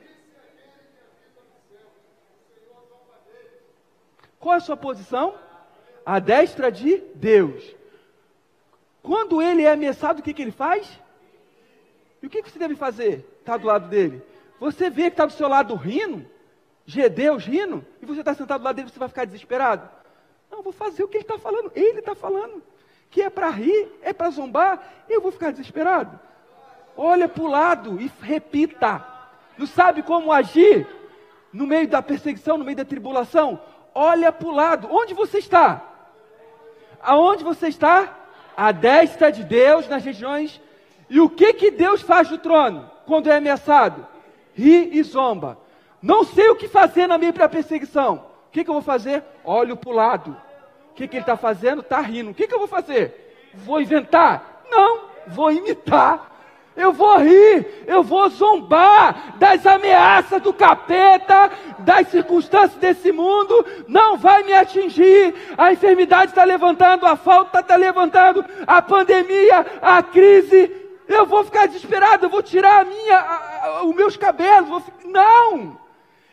Qual é a sua posição? A destra de Deus. Quando ele é ameaçado, o que, que ele faz? E o que, que você deve fazer? Está do lado dele. Você vê que está do seu lado rindo, Gedeus rindo, e você está sentado do lado dele, você vai ficar desesperado. Não, vou fazer o que ele está falando. Ele está falando que é para rir, é para zombar, eu vou ficar desesperado. Olha para o lado e repita. Não sabe como agir no meio da perseguição, no meio da tribulação? Olha para o lado. Onde você está? Aonde você está? À destra de Deus nas regiões. E o que que Deus faz no trono quando é ameaçado? Ri e zomba. Não sei o que fazer na minha perseguição. O que, que eu vou fazer? Olho para o lado que, que ele está fazendo? Está rindo. O que, que eu vou fazer? Vou inventar? Não, vou imitar. Eu vou rir, eu vou zombar das ameaças do capeta, das circunstâncias desse mundo, não vai me atingir. A enfermidade está levantando, a falta está levantando, a pandemia, a crise. Eu vou ficar desesperado, eu vou tirar a minha, a, a, os meus cabelos. Vou, não!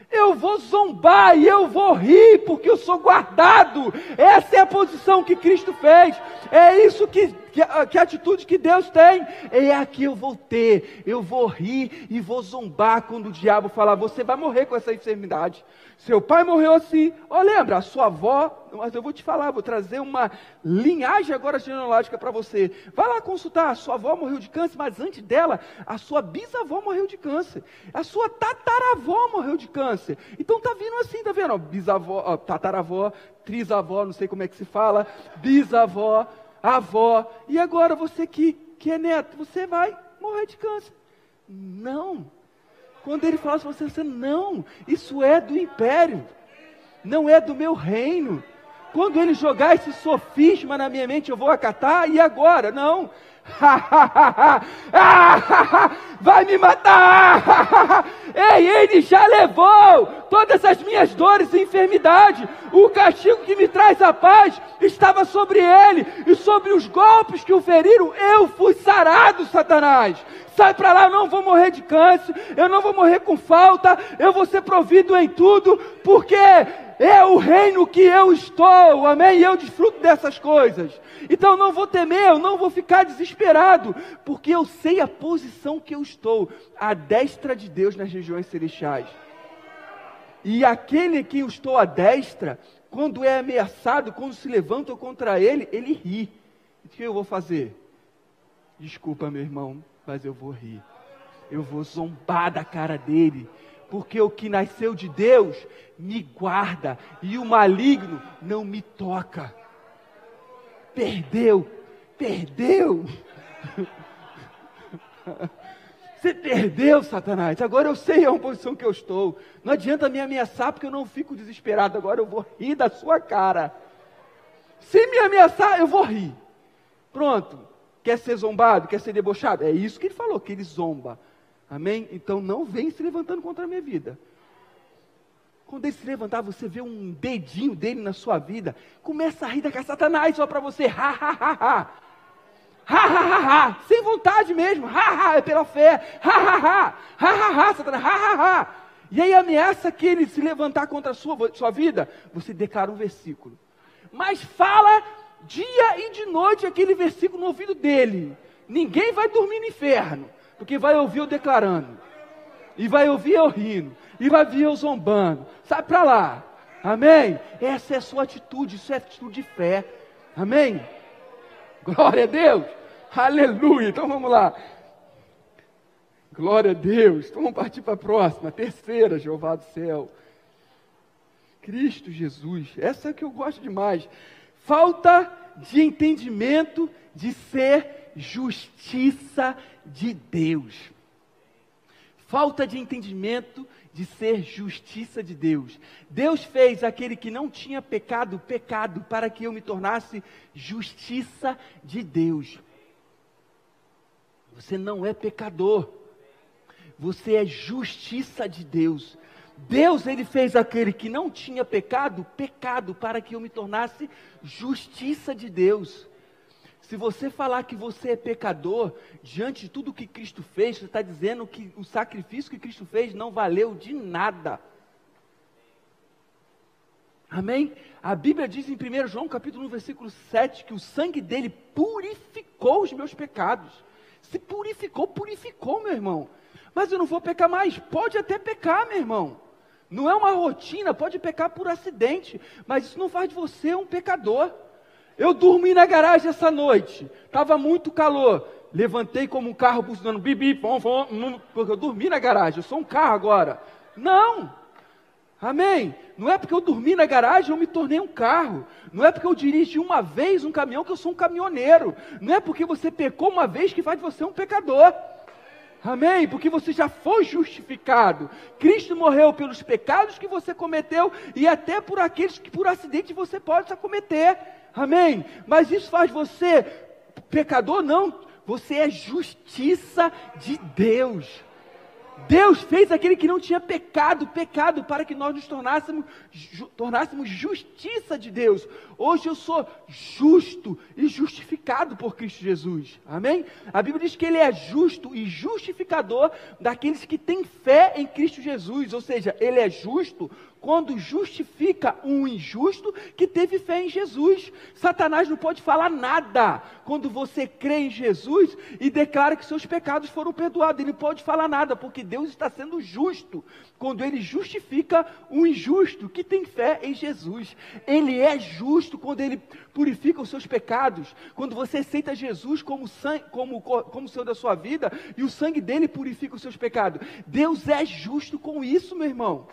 Eu vou zombar e eu vou rir, porque eu sou guardado. Essa é a posição que Cristo fez. É isso que, que, que atitude que Deus tem. É aqui eu vou ter. Eu vou rir e vou zombar quando o diabo falar: você vai morrer com essa enfermidade. Seu pai morreu assim. Ó, oh, lembra, a sua avó, mas eu vou te falar, vou trazer uma linhagem agora genealógica para você. Vai lá consultar, a sua avó morreu de câncer, mas antes dela, a sua bisavó morreu de câncer. A sua tataravó morreu de câncer. Então tá vindo assim, tá vendo? bisavó, tataravó, trisavó, não sei como é que se fala, bisavó, avó. E agora você que, que é neto, você vai morrer de câncer. Não. Quando ele fala para você, você não, isso é do império, não é do meu reino. Quando ele jogar esse sofisma na minha mente, eu vou acatar, e agora? Não. Vai me matar! Ei, ele já levou todas as minhas dores e enfermidade. O castigo que me traz a paz estava sobre ele, e sobre os golpes que o feriram, eu fui sarado, Satanás sai para lá, eu não vou morrer de câncer, eu não vou morrer com falta, eu vou ser provido em tudo, porque é o reino que eu estou, amém? E eu desfruto dessas coisas. Então eu não vou temer, eu não vou ficar desesperado, porque eu sei a posição que eu estou, à destra de Deus nas regiões celestiais. E aquele que eu estou à destra, quando é ameaçado, quando se levanta contra ele, ele ri. O que eu vou fazer? Desculpa, meu irmão, mas eu vou rir. Eu vou zombar da cara dele, porque o que nasceu de Deus me guarda e o maligno não me toca. Perdeu, perdeu. Você perdeu, Satanás. Agora eu sei a posição que eu estou. Não adianta me ameaçar, porque eu não fico desesperado. Agora eu vou rir da sua cara. Se me ameaçar, eu vou rir. Pronto. Quer ser zombado? Quer ser debochado? É isso que ele falou, que ele zomba. Amém? Então não vem se levantando contra a minha vida. Quando ele se levantar, você vê um dedinho dele na sua vida, começa a rir da cara, Satanás, só para você, ha, ha, ha, ha. Ha, ha, ha, ha, sem vontade mesmo, ha, ha, é pela fé, ha, ha, ha, ha, ha, ha, Satanás, ha, ha, ha. E aí ameaça que ele se levantar contra a sua, sua vida, você declara um versículo. Mas fala dia e de noite aquele versículo no ouvido dele. Ninguém vai dormir no inferno, porque vai ouvir eu declarando. E vai ouvir eu rindo. E vai ouvir eu zombando. Sai para lá. Amém? Essa é a sua atitude, isso é atitude de fé. Amém? Glória a Deus. Aleluia. Então vamos lá. Glória a Deus. Então vamos partir para a próxima, a terceira, Jeová do céu. Cristo Jesus. Essa é que eu gosto demais. Falta de entendimento de ser justiça de Deus. Falta de entendimento de ser justiça de Deus. Deus fez aquele que não tinha pecado, pecado, para que eu me tornasse justiça de Deus. Você não é pecador. Você é justiça de Deus. Deus, ele fez aquele que não tinha pecado, pecado, para que eu me tornasse justiça de Deus. Se você falar que você é pecador, diante de tudo que Cristo fez, você está dizendo que o sacrifício que Cristo fez não valeu de nada. Amém? A Bíblia diz em 1 João capítulo 1, versículo 7, que o sangue dele purificou os meus pecados. Se purificou, purificou, meu irmão. Mas eu não vou pecar mais. Pode até pecar, meu irmão. Não é uma rotina, pode pecar por acidente, mas isso não faz de você um pecador. Eu dormi na garagem essa noite, estava muito calor. Levantei como um carro buzinando, bibi, pom, pom, porque eu dormi na garagem, eu sou um carro agora. Não! Amém? Não é porque eu dormi na garagem eu me tornei um carro. Não é porque eu dirigi uma vez um caminhão que eu sou um caminhoneiro. Não é porque você pecou uma vez que faz de você um pecador. Amém? Porque você já foi justificado. Cristo morreu pelos pecados que você cometeu e até por aqueles que por acidente você pode cometer. Amém? Mas isso faz você pecador? Não. Você é justiça de Deus. Deus fez aquele que não tinha pecado, pecado, para que nós nos tornássemos, ju, tornássemos justiça de Deus. Hoje eu sou justo e justificado por Cristo Jesus. Amém? A Bíblia diz que Ele é justo e justificador daqueles que têm fé em Cristo Jesus. Ou seja, Ele é justo quando justifica um injusto que teve fé em Jesus. Satanás não pode falar nada quando você crê em Jesus e declara que seus pecados foram perdoados. Ele pode falar nada, porque Deus está sendo justo quando ele justifica um injusto que tem fé em Jesus. Ele é justo quando ele purifica os seus pecados, quando você aceita Jesus como, sangue, como, como Senhor da sua vida e o sangue dele purifica os seus pecados. Deus é justo com isso, meu irmão.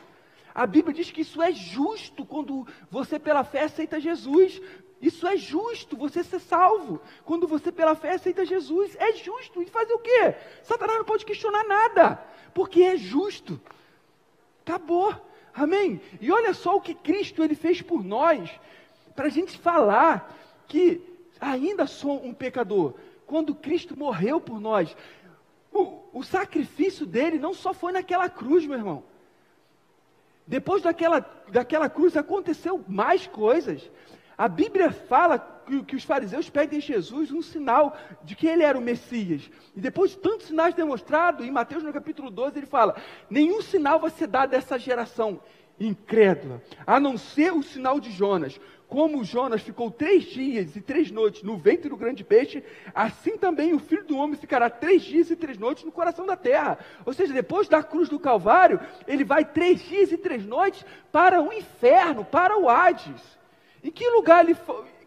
A Bíblia diz que isso é justo quando você, pela fé, aceita Jesus. Isso é justo, você ser salvo. Quando você, pela fé, aceita Jesus. É justo. E fazer o quê? Satanás não pode questionar nada, porque é justo. Acabou. Amém? E olha só o que Cristo ele fez por nós, para a gente falar que ainda sou um pecador. Quando Cristo morreu por nós, o, o sacrifício dele não só foi naquela cruz, meu irmão. Depois daquela, daquela cruz aconteceu mais coisas. A Bíblia fala que, que, os fariseus pedem a Jesus um sinal de que ele era o Messias. E depois de tantos sinais demonstrados, em Mateus no capítulo 12, ele fala: nenhum sinal vai ser dado dessa geração incrédula, a não ser o sinal de Jonas. Como Jonas ficou três dias e três noites no ventre do grande peixe, assim também o filho do homem ficará três dias e três noites no coração da terra. Ou seja, depois da cruz do Calvário, ele vai três dias e três noites para o inferno, para o Hades. Em que lugar ele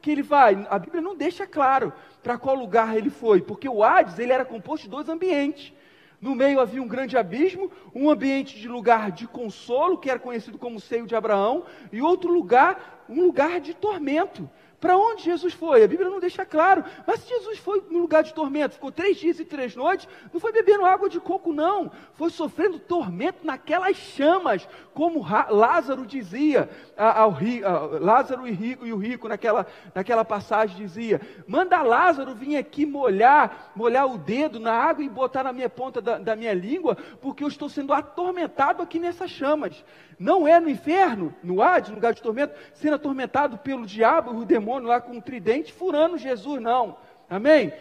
que ele vai? A Bíblia não deixa claro para qual lugar ele foi, porque o Hades ele era composto de dois ambientes. No meio havia um grande abismo, um ambiente de lugar de consolo, que era conhecido como seio de Abraão, e outro lugar, um lugar de tormento, Para onde Jesus foi? A Bíblia não deixa claro. Mas se Jesus foi no lugar de tormento, ficou três dias e três noites, não foi bebendo água de coco, não. Foi sofrendo tormento naquelas chamas, como Lázaro dizia ao rico, Lázaro e, rico, e o rico naquela, naquela passagem dizia: manda Lázaro vir aqui molhar, molhar o dedo na água e botar na minha ponta da, da minha língua, porque eu estou sendo atormentado aqui nessas chamas. Não é no inferno, no Hades, no lugar de tormento, sendo atormentado pelo diabo, o demônio lá com um tridente, furando Jesus, não. Amém?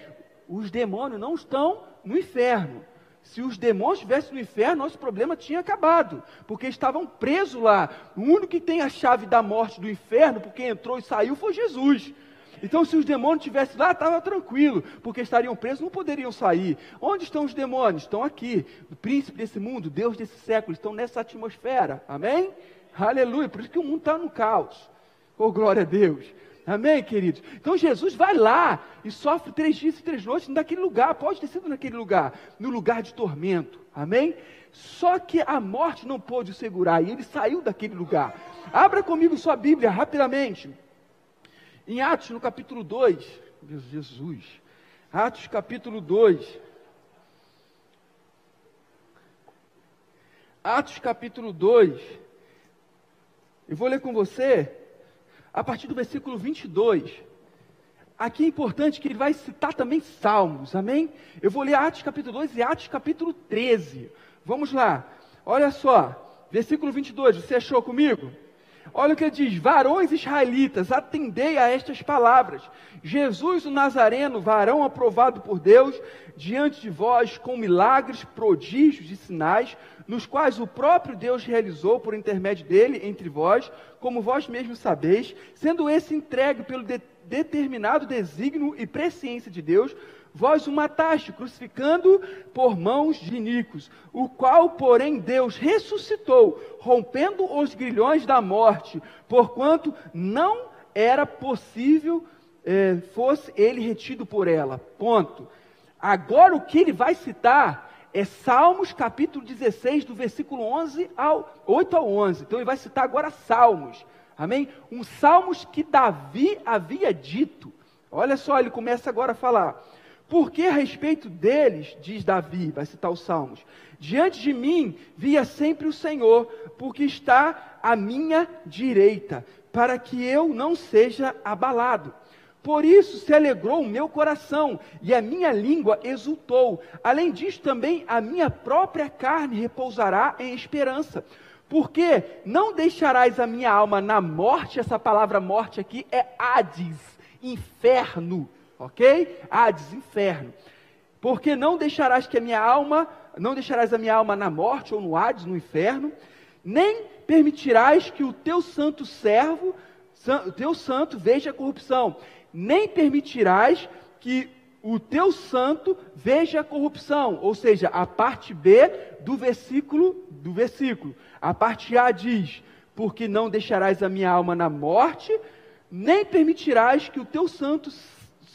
Os demônios não estão no inferno. Se os demônios estivessem no inferno, nosso problema tinha acabado, porque estavam presos lá. O único que tem a chave da morte do inferno, porque entrou e saiu, foi Jesus. Então, se os demônios estivessem lá, estava tranquilo, porque estariam presos, não poderiam sair. Onde estão os demônios? Estão aqui. O príncipe desse mundo, Deus desse século, estão nessa atmosfera. Amém? Aleluia. Por isso que o mundo está no caos. Oh, glória a Deus. Amém, queridos? Então Jesus vai lá e sofre três dias e três noites naquele lugar, pode ter sido naquele lugar, no lugar de tormento. Amém? Só que a morte não pôde segurar e ele saiu daquele lugar. Abra comigo sua Bíblia rapidamente. Em Atos, no capítulo 2, Jesus, Atos capítulo 2. Atos capítulo 2. Eu vou ler com você a partir do versículo 22. Aqui é importante que ele vai citar também Salmos, amém? Eu vou ler Atos capítulo 2 e Atos capítulo 13. Vamos lá, olha só, versículo 22, você achou comigo? Olha o que ele diz: varões israelitas, atendei a estas palavras. Jesus o Nazareno, varão aprovado por Deus, diante de vós, com milagres, prodígios e sinais, nos quais o próprio Deus realizou por intermédio dele entre vós, como vós mesmos sabeis, sendo esse entregue pelo de determinado desígnio e presciência de Deus, vós o mataste, crucificando por mãos de Nicos, o qual, porém, Deus ressuscitou, rompendo os grilhões da morte, porquanto não era possível eh, fosse ele retido por ela. Ponto. Agora o que ele vai citar é Salmos capítulo 16, do versículo 11 ao 8 ao 11. Então ele vai citar agora Salmos. Amém? Um Salmos que Davi havia dito. Olha só, ele começa agora a falar. Porque a respeito deles, diz Davi, vai citar os Salmos, diante de mim via sempre o Senhor, porque está à minha direita, para que eu não seja abalado. Por isso se alegrou o meu coração e a minha língua exultou. Além disso, também a minha própria carne repousará em esperança. Porque não deixarás a minha alma na morte, essa palavra morte aqui é Hades, inferno ok? Hades, inferno. Porque não deixarás que a minha alma, não deixarás a minha alma na morte ou no Hades, no inferno, nem permitirás que o teu santo servo, o teu santo veja a corrupção, nem permitirás que o teu santo veja a corrupção, ou seja, a parte B do versículo do versículo. A parte A diz: porque não deixarás a minha alma na morte, nem permitirás que o teu santo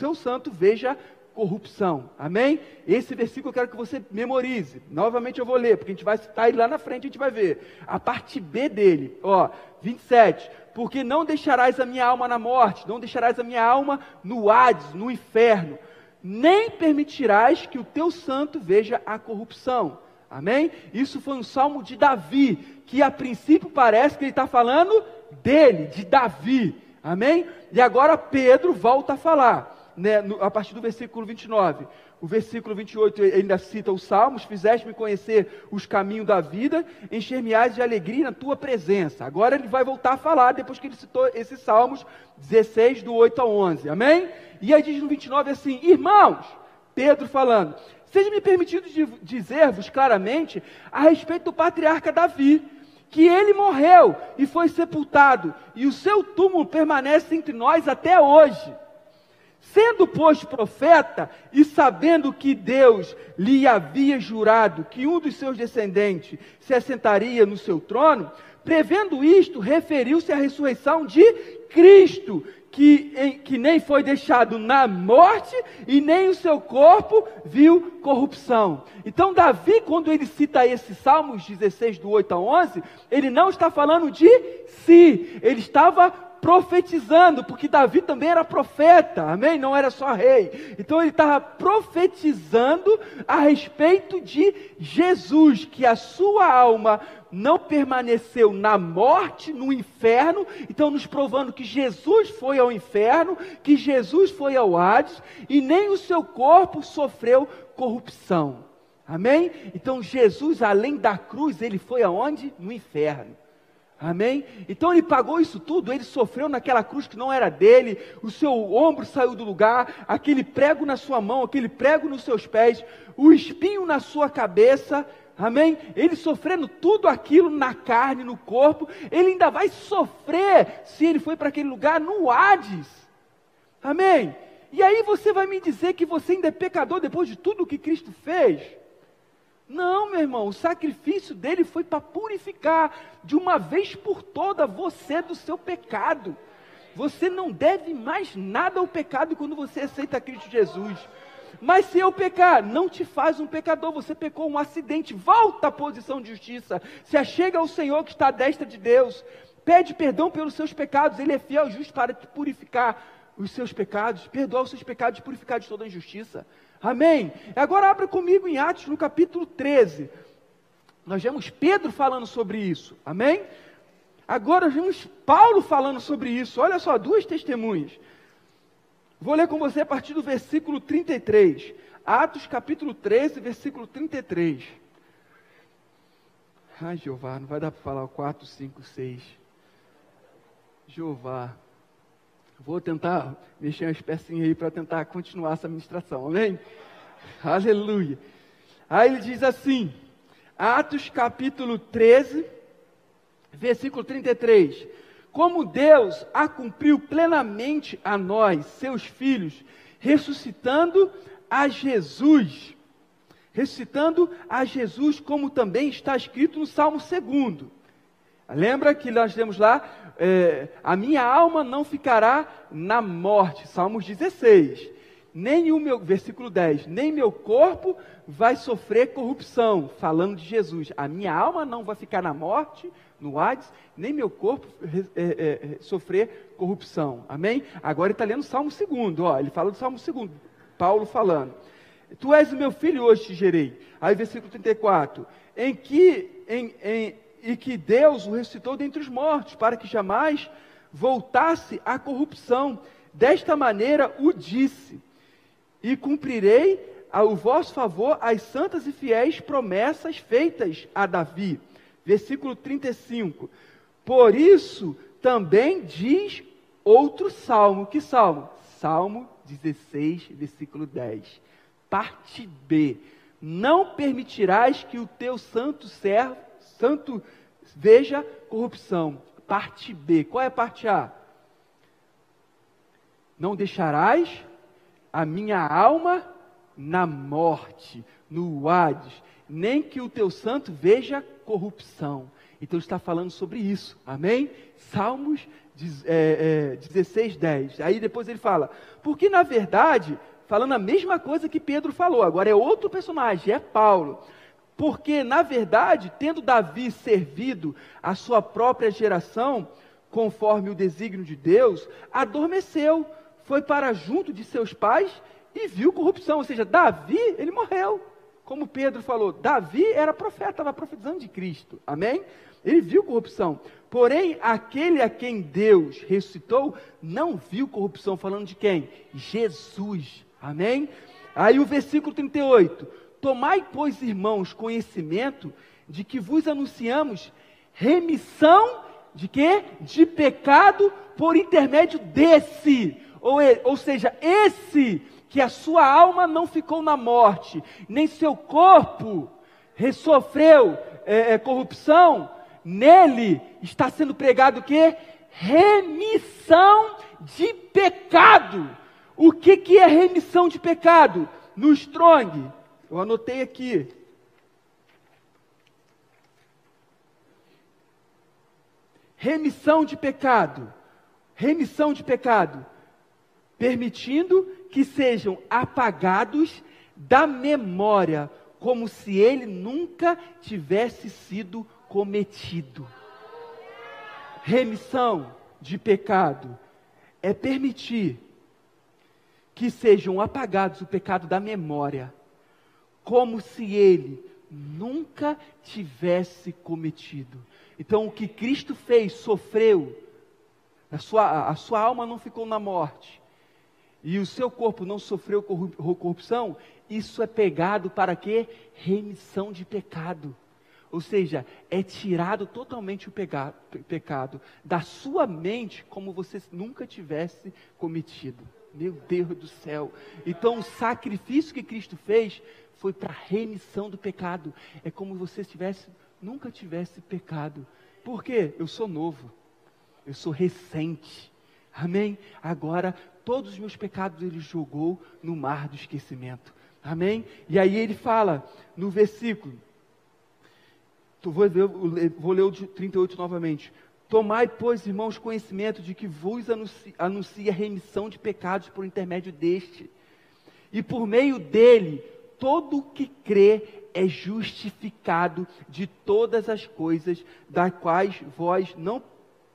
seu santo veja corrupção. Amém? Esse versículo eu quero que você memorize. Novamente eu vou ler, porque a gente vai citar ele lá na frente, a gente vai ver. A parte B dele, ó, 27. Porque não deixarás a minha alma na morte, não deixarás a minha alma no Hades, no inferno, nem permitirás que o teu santo veja a corrupção. Amém? Isso foi um salmo de Davi, que a princípio parece que ele está falando dele, de Davi. Amém? E agora Pedro volta a falar né, no, a partir do versículo 29. O versículo 28 ainda cita os Salmos: Fizeste-me conhecer os caminhos da vida, encher-me-ás de alegria na tua presença. Agora ele vai voltar a falar, depois que ele citou esses Salmos 16, do 8 ao 11. Amém? E aí diz no 29 assim: Irmãos, Pedro falando, seja-me permitido dizer-vos claramente a respeito do patriarca Davi que ele morreu e foi sepultado, e o seu túmulo permanece entre nós até hoje. Sendo, pois, profeta e sabendo que Deus lhe havia jurado que um dos seus descendentes se assentaria no seu trono, prevendo isto, referiu-se à ressurreição de Cristo, que, em, que nem foi deixado na morte e nem o seu corpo viu corrupção. Então, Davi, quando ele cita esse Salmos 16, do 8 a 11, ele não está falando de si, ele estava profetizando, porque Davi também era profeta, amém? Não era só rei. Então ele estava profetizando a respeito de Jesus, que a sua alma não permaneceu na morte, no inferno, então nos provando que Jesus foi ao inferno, que Jesus foi ao Hades, e nem o seu corpo sofreu corrupção. Amém? Então Jesus, além da cruz, ele foi aonde? No inferno. Amém? Então ele pagou isso tudo, ele sofreu naquela cruz que não era dele, o seu ombro saiu do lugar, aquele prego na sua mão, aquele prego nos seus pés, o espinho na sua cabeça, amém? Ele sofrendo tudo aquilo na carne, no corpo, ele ainda vai sofrer se ele foi para aquele lugar no Hades, amém? E aí você vai me dizer que você ainda é pecador depois de tudo que Cristo fez? Não, meu irmão, o sacrifício dele foi para purificar de uma vez por toda você do seu pecado. Você não deve mais nada ao pecado quando você aceita Cristo Jesus. Mas se eu pecar, não te faz um pecador, você pecou um acidente, volta à posição de justiça, se achega ao Senhor que está à destra de Deus, pede perdão pelos seus pecados, Ele é fiel e justo para te purificar os seus pecados, perdoar os seus pecados e purificar de toda injustiça. Amém? Agora abra comigo em Atos no capítulo 13. Nós vemos Pedro falando sobre isso. Amém? Agora nós vemos Paulo falando sobre isso. Olha só, duas testemunhas. Vou ler com você a partir do versículo 33. Atos capítulo 13, versículo 33. Ai, Jeová, não vai dar para falar o 4, 5, 6. Jeová. Vou tentar mexer as pecinhas aí para tentar continuar essa ministração, amém? Aleluia. Aí ele diz assim, Atos capítulo 13, versículo 33. Como Deus a cumpriu plenamente a nós, seus filhos, ressuscitando a Jesus. Ressuscitando a Jesus, como também está escrito no Salmo 2. Lembra que nós temos lá, é, a minha alma não ficará na morte, Salmos 16. Nem o meu, versículo 10, nem meu corpo vai sofrer corrupção, falando de Jesus. A minha alma não vai ficar na morte, no Hades, nem meu corpo é, é, é, sofrer corrupção. Amém? Agora ele está lendo o Salmo 2, ó, ele fala do Salmo 2, Paulo falando. Tu és o meu filho, hoje te gerei. Aí versículo 34, em que, em, em e que Deus o ressuscitou dentre os mortos, para que jamais voltasse à corrupção. Desta maneira o disse: E cumprirei ao vosso favor as santas e fiéis promessas feitas a Davi. Versículo 35. Por isso também diz outro salmo. Que salmo? Salmo 16, versículo 10. Parte B. Não permitirás que o teu santo servo Santo, veja corrupção. Parte B. Qual é a parte A? Não deixarás a minha alma na morte, no Hades, nem que o teu santo veja corrupção. Então está falando sobre isso, amém? Salmos é, é, 16, 10. Aí depois ele fala, porque na verdade, falando a mesma coisa que Pedro falou, agora é outro personagem, é Paulo. Porque, na verdade, tendo Davi servido a sua própria geração, conforme o desígnio de Deus, adormeceu, foi para junto de seus pais e viu corrupção. Ou seja, Davi, ele morreu. Como Pedro falou, Davi era profeta, estava profetizando de Cristo. Amém? Ele viu corrupção. Porém, aquele a quem Deus ressuscitou não viu corrupção. Falando de quem? Jesus. Amém? Aí o versículo 38. Tomai, pois, irmãos, conhecimento de que vos anunciamos remissão de quê? De pecado por intermédio desse. Ou, ou seja, esse que a sua alma não ficou na morte, nem seu corpo ressofreu é, é, corrupção, nele está sendo pregado o quê? Remissão de pecado. O que, que é remissão de pecado? No Strong, eu anotei aqui. Remissão de pecado. Remissão de pecado. Permitindo que sejam apagados da memória, como se ele nunca tivesse sido cometido. Remissão. de pecado é permitir que sejam apagados o pecado da memória, como se ele nunca tivesse cometido. Então, o que Cristo fez, sofreu, a sua, a sua alma não ficou na morte, e o seu corpo não sofreu corrupção, isso é pegado para quê? Remissão de pecado. Ou seja, é tirado totalmente o pecado da sua mente como você nunca tivesse cometido. Meu Deus do céu. Então, o sacrifício que Cristo fez foi para remissão do pecado. É como você tivesse, nunca tivesse pecado. Por quê? Eu sou novo. Eu sou recente. Amém? Agora, todos os meus pecados ele jogou no mar do esquecimento. Amém? E aí ele fala no versículo Vou ler, vou ler o 38 novamente. Tomai, pois, irmãos, conhecimento de que vos anuncia, anuncia remissão de pecados por intermédio deste. E por meio dele, todo o que crê é justificado de todas as coisas das quais vós não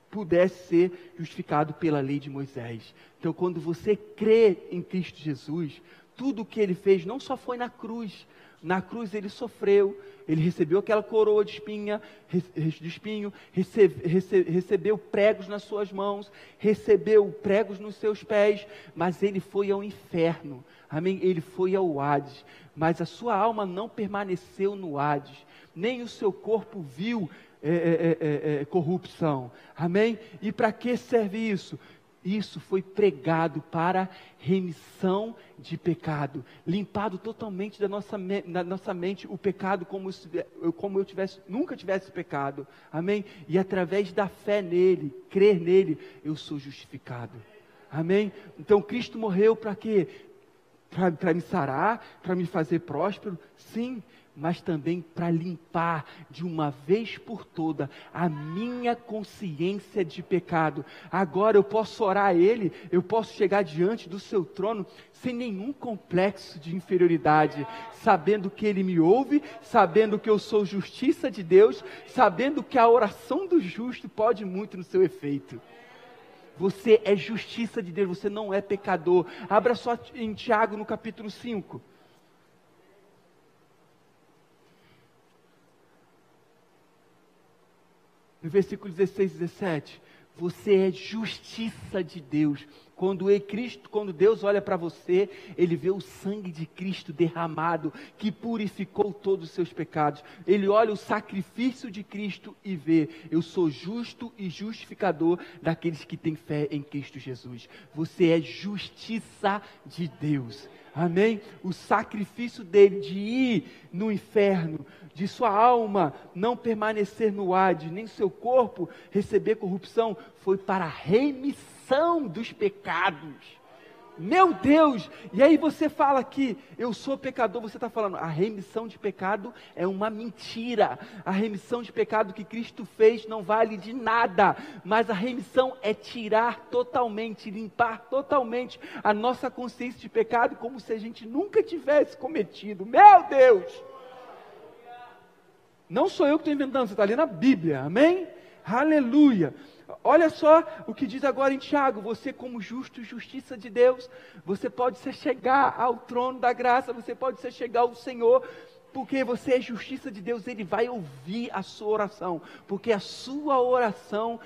pudesse ser justificado pela lei de Moisés. Então, quando você crê em Cristo Jesus, tudo o que ele fez não só foi na cruz, na cruz ele sofreu, ele recebeu aquela coroa de, espinha, de espinho, recebe, recebe, recebeu pregos nas suas mãos, recebeu pregos nos seus pés, mas ele foi ao inferno, amém? Ele foi ao Hades, mas a sua alma não permaneceu no Hades, nem o seu corpo viu é, é, é, é corrupção, amém? E para que serve isso? Isso foi pregado para remissão de pecado, limpado totalmente da nossa, da nossa mente o pecado como, como eu tivesse, nunca tivesse pecado. Amém? E através da fé nele, crer nele, eu sou justificado. Amém? Então Cristo morreu para quê? Para me sarar, para me fazer próspero? Sim, mas também para limpar de uma vez por toda a minha consciência de pecado. Agora eu posso orar a Ele, eu posso chegar diante do seu trono sem nenhum complexo de inferioridade, sabendo que Ele me ouve, sabendo que eu sou justiça de Deus, sabendo que a oração do justo pode muito no seu efeito. Você é justiça de Deus, você não é pecador. Abra só em Tiago no capítulo 5. no versículo 16 e 17, você é justiça de Deus. Quando, Cristo, quando Deus olha para você, Ele vê o sangue de Cristo derramado, que purificou todos os seus pecados. Ele olha o sacrifício de Cristo e vê: eu sou justo e justificador daqueles que têm fé em Cristo Jesus. Você é justiça de Deus. Amém? O sacrifício dele de ir no inferno, de sua alma não permanecer no Hades, nem seu corpo receber corrupção, foi para a remissão dos pecados. Meu Deus! E aí você fala que eu sou pecador, você está falando, a remissão de pecado é uma mentira. A remissão de pecado que Cristo fez não vale de nada, mas a remissão é tirar totalmente, limpar totalmente a nossa consciência de pecado, como se a gente nunca tivesse cometido. Meu Deus! Não sou eu que estou inventando, você está lendo a Bíblia, amém? Aleluia! Olha só o que diz agora em Tiago: você, como justo, justiça de Deus, você pode se chegar ao trono da graça, você pode se chegar ao Senhor, porque você é justiça de Deus, Ele vai ouvir a sua oração, porque a sua oração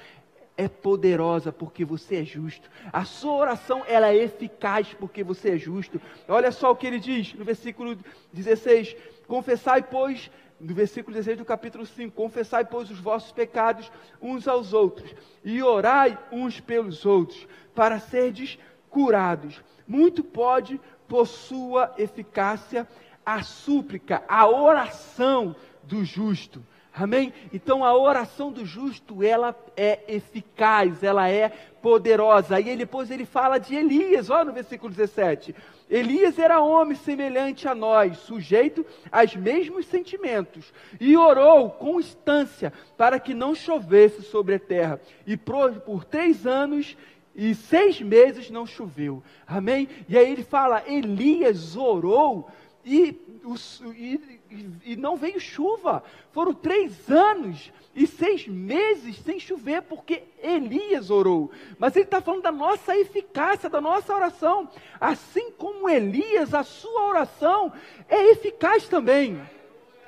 é poderosa porque você é justo. A sua oração ela é eficaz porque você é justo. Olha só o que ele diz no versículo 16: Confessai, pois, no versículo 16 do capítulo 5: Confessai, pois, os vossos pecados uns aos outros, e orai uns pelos outros, para serdes curados. Muito pode, por sua eficácia, a súplica, a oração do justo. Amém? Então a oração do justo, ela é eficaz, ela é poderosa. E depois ele fala de Elias, olha no versículo 17. Elias era homem semelhante a nós, sujeito aos mesmos sentimentos, e orou com instância para que não chovesse sobre a terra. E por, três anos e seis meses não choveu. Amém? E aí ele fala: Elias orou e, e, e não veio chuva. Foram três anos e seis meses sem chover, porque Elias orou. Mas ele está falando da nossa eficácia, da nossa oração. Assim como Elias, a sua oração é eficaz também.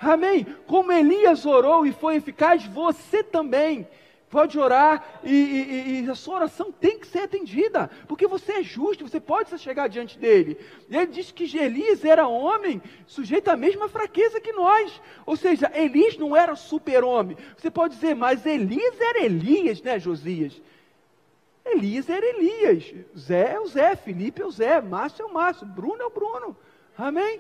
Amém? Como Elias orou e foi eficaz, você também pode orar e, e, e, a sua oração tem que ser atendida, porque você é justo, você pode chegar diante dele. E ele diz que Elias era homem sujeito à mesma fraqueza que nós, ou seja, Elias não era super-homem. Você pode dizer, mas Elias era Elias, né, Josias? Elias era Elias, Zé é o Zé, Felipe é o Zé, Márcio é o Márcio, Bruno é o Bruno. Amém?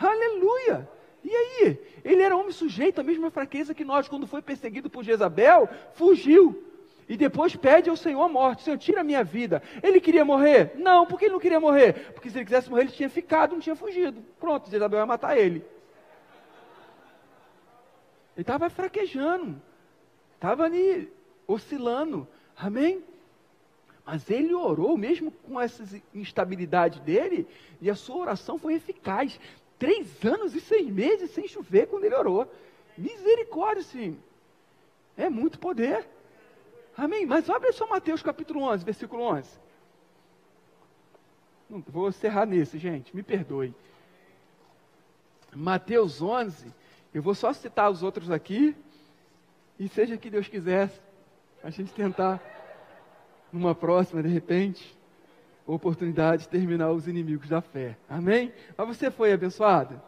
Aleluia! E aí? Ele era homem sujeito à mesma fraqueza que nós, quando foi perseguido por Jezabel, fugiu. E depois pede ao Senhor a morte: Senhor, tira a minha vida. Ele queria morrer? Não, por que ele não queria morrer? Porque se ele quisesse morrer, ele tinha ficado, não tinha fugido. Pronto, Jezabel ia matar ele. Ele estava fraquejando, estava ali oscilando. Amém? Mas ele orou, mesmo com essa instabilidade dele, e a sua oração foi eficaz. Três anos e seis meses sem chover quando ele orou. Misericórdia, sim. É muito poder. Amém? Mas abre só Mateus capítulo 11, versículo 11. Não vou encerrar nesse, gente, me perdoe. Mateus 11, eu vou só citar os outros aqui, e seja que Deus quisesse, a gente tentar, numa próxima, de repente, oportunidade de terminar os inimigos da fé. Amém? Mas você foi abençoado?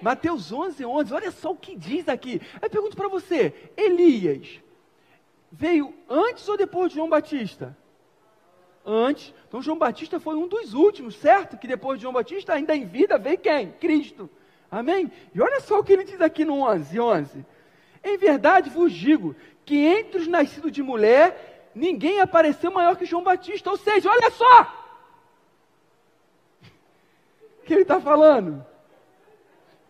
Mateus 11, 11, olha só o que diz aqui. Eu pergunto para você: Elias veio antes ou depois de João Batista? Antes. Então João Batista foi um dos últimos, certo? Que depois de João Batista, ainda em vida, veio quem? Cristo. Amém? E olha só o que ele diz aqui no 11, 11. Em verdade vos digo que entre os nascidos de mulher ninguém apareceu maior que João Batista. Ou seja, olha só! O que ele está falando?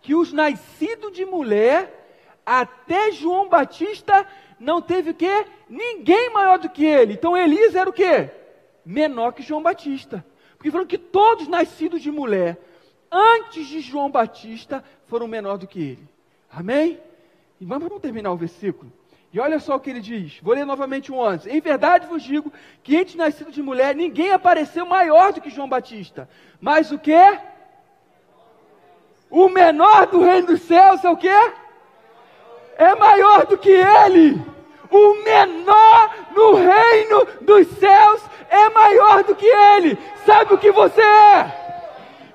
Que os nascidos de mulher, até João Batista, não teve o quê? Ninguém maior do que ele. Então Elias era o quê? Menor que João Batista. Porque falou que todos nascidos de mulher, antes de João Batista, foram menor do que ele. Amém? E vamos terminar o versículo. E olha só o que ele diz. Vou ler novamente o 11. Em verdade vos digo que entre nascido de mulher ninguém apareceu maior do que João Batista. Mas o que? O menor do reino dos céus é o que? É maior do que ele. O menor no reino dos céus é maior do que ele. Sabe o que você é?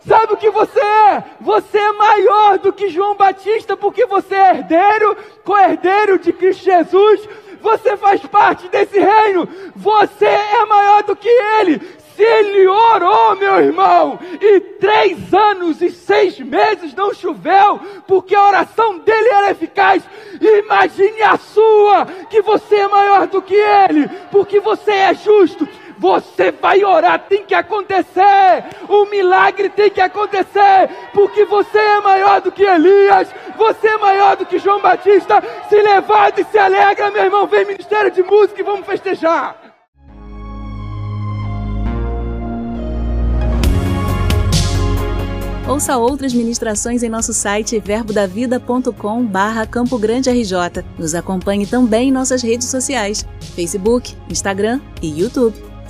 Sabe o que você é? Você é maior do que João Batista, porque você é herdeiro, co-herdeiro de Cristo Jesus. Você faz parte desse reino. Você é maior do que ele. Se ele orou, meu irmão, e três anos e seis meses não choveu, porque a oração dele era eficaz, imagine a sua, que você é maior do que ele, porque você é justo, você vai orar, tem que acontecer. O milagre tem que acontecer, porque você é maior do que Elias, você é maior do que João Batista. Se levanta e se alegra, meu irmão. Vem ministério de música e vamos festejar. Ouça outras ministrações em nosso site verbodavida.com barra Campo Grande RJ. Nos acompanhe também em nossas redes sociais, Facebook, Instagram e YouTube.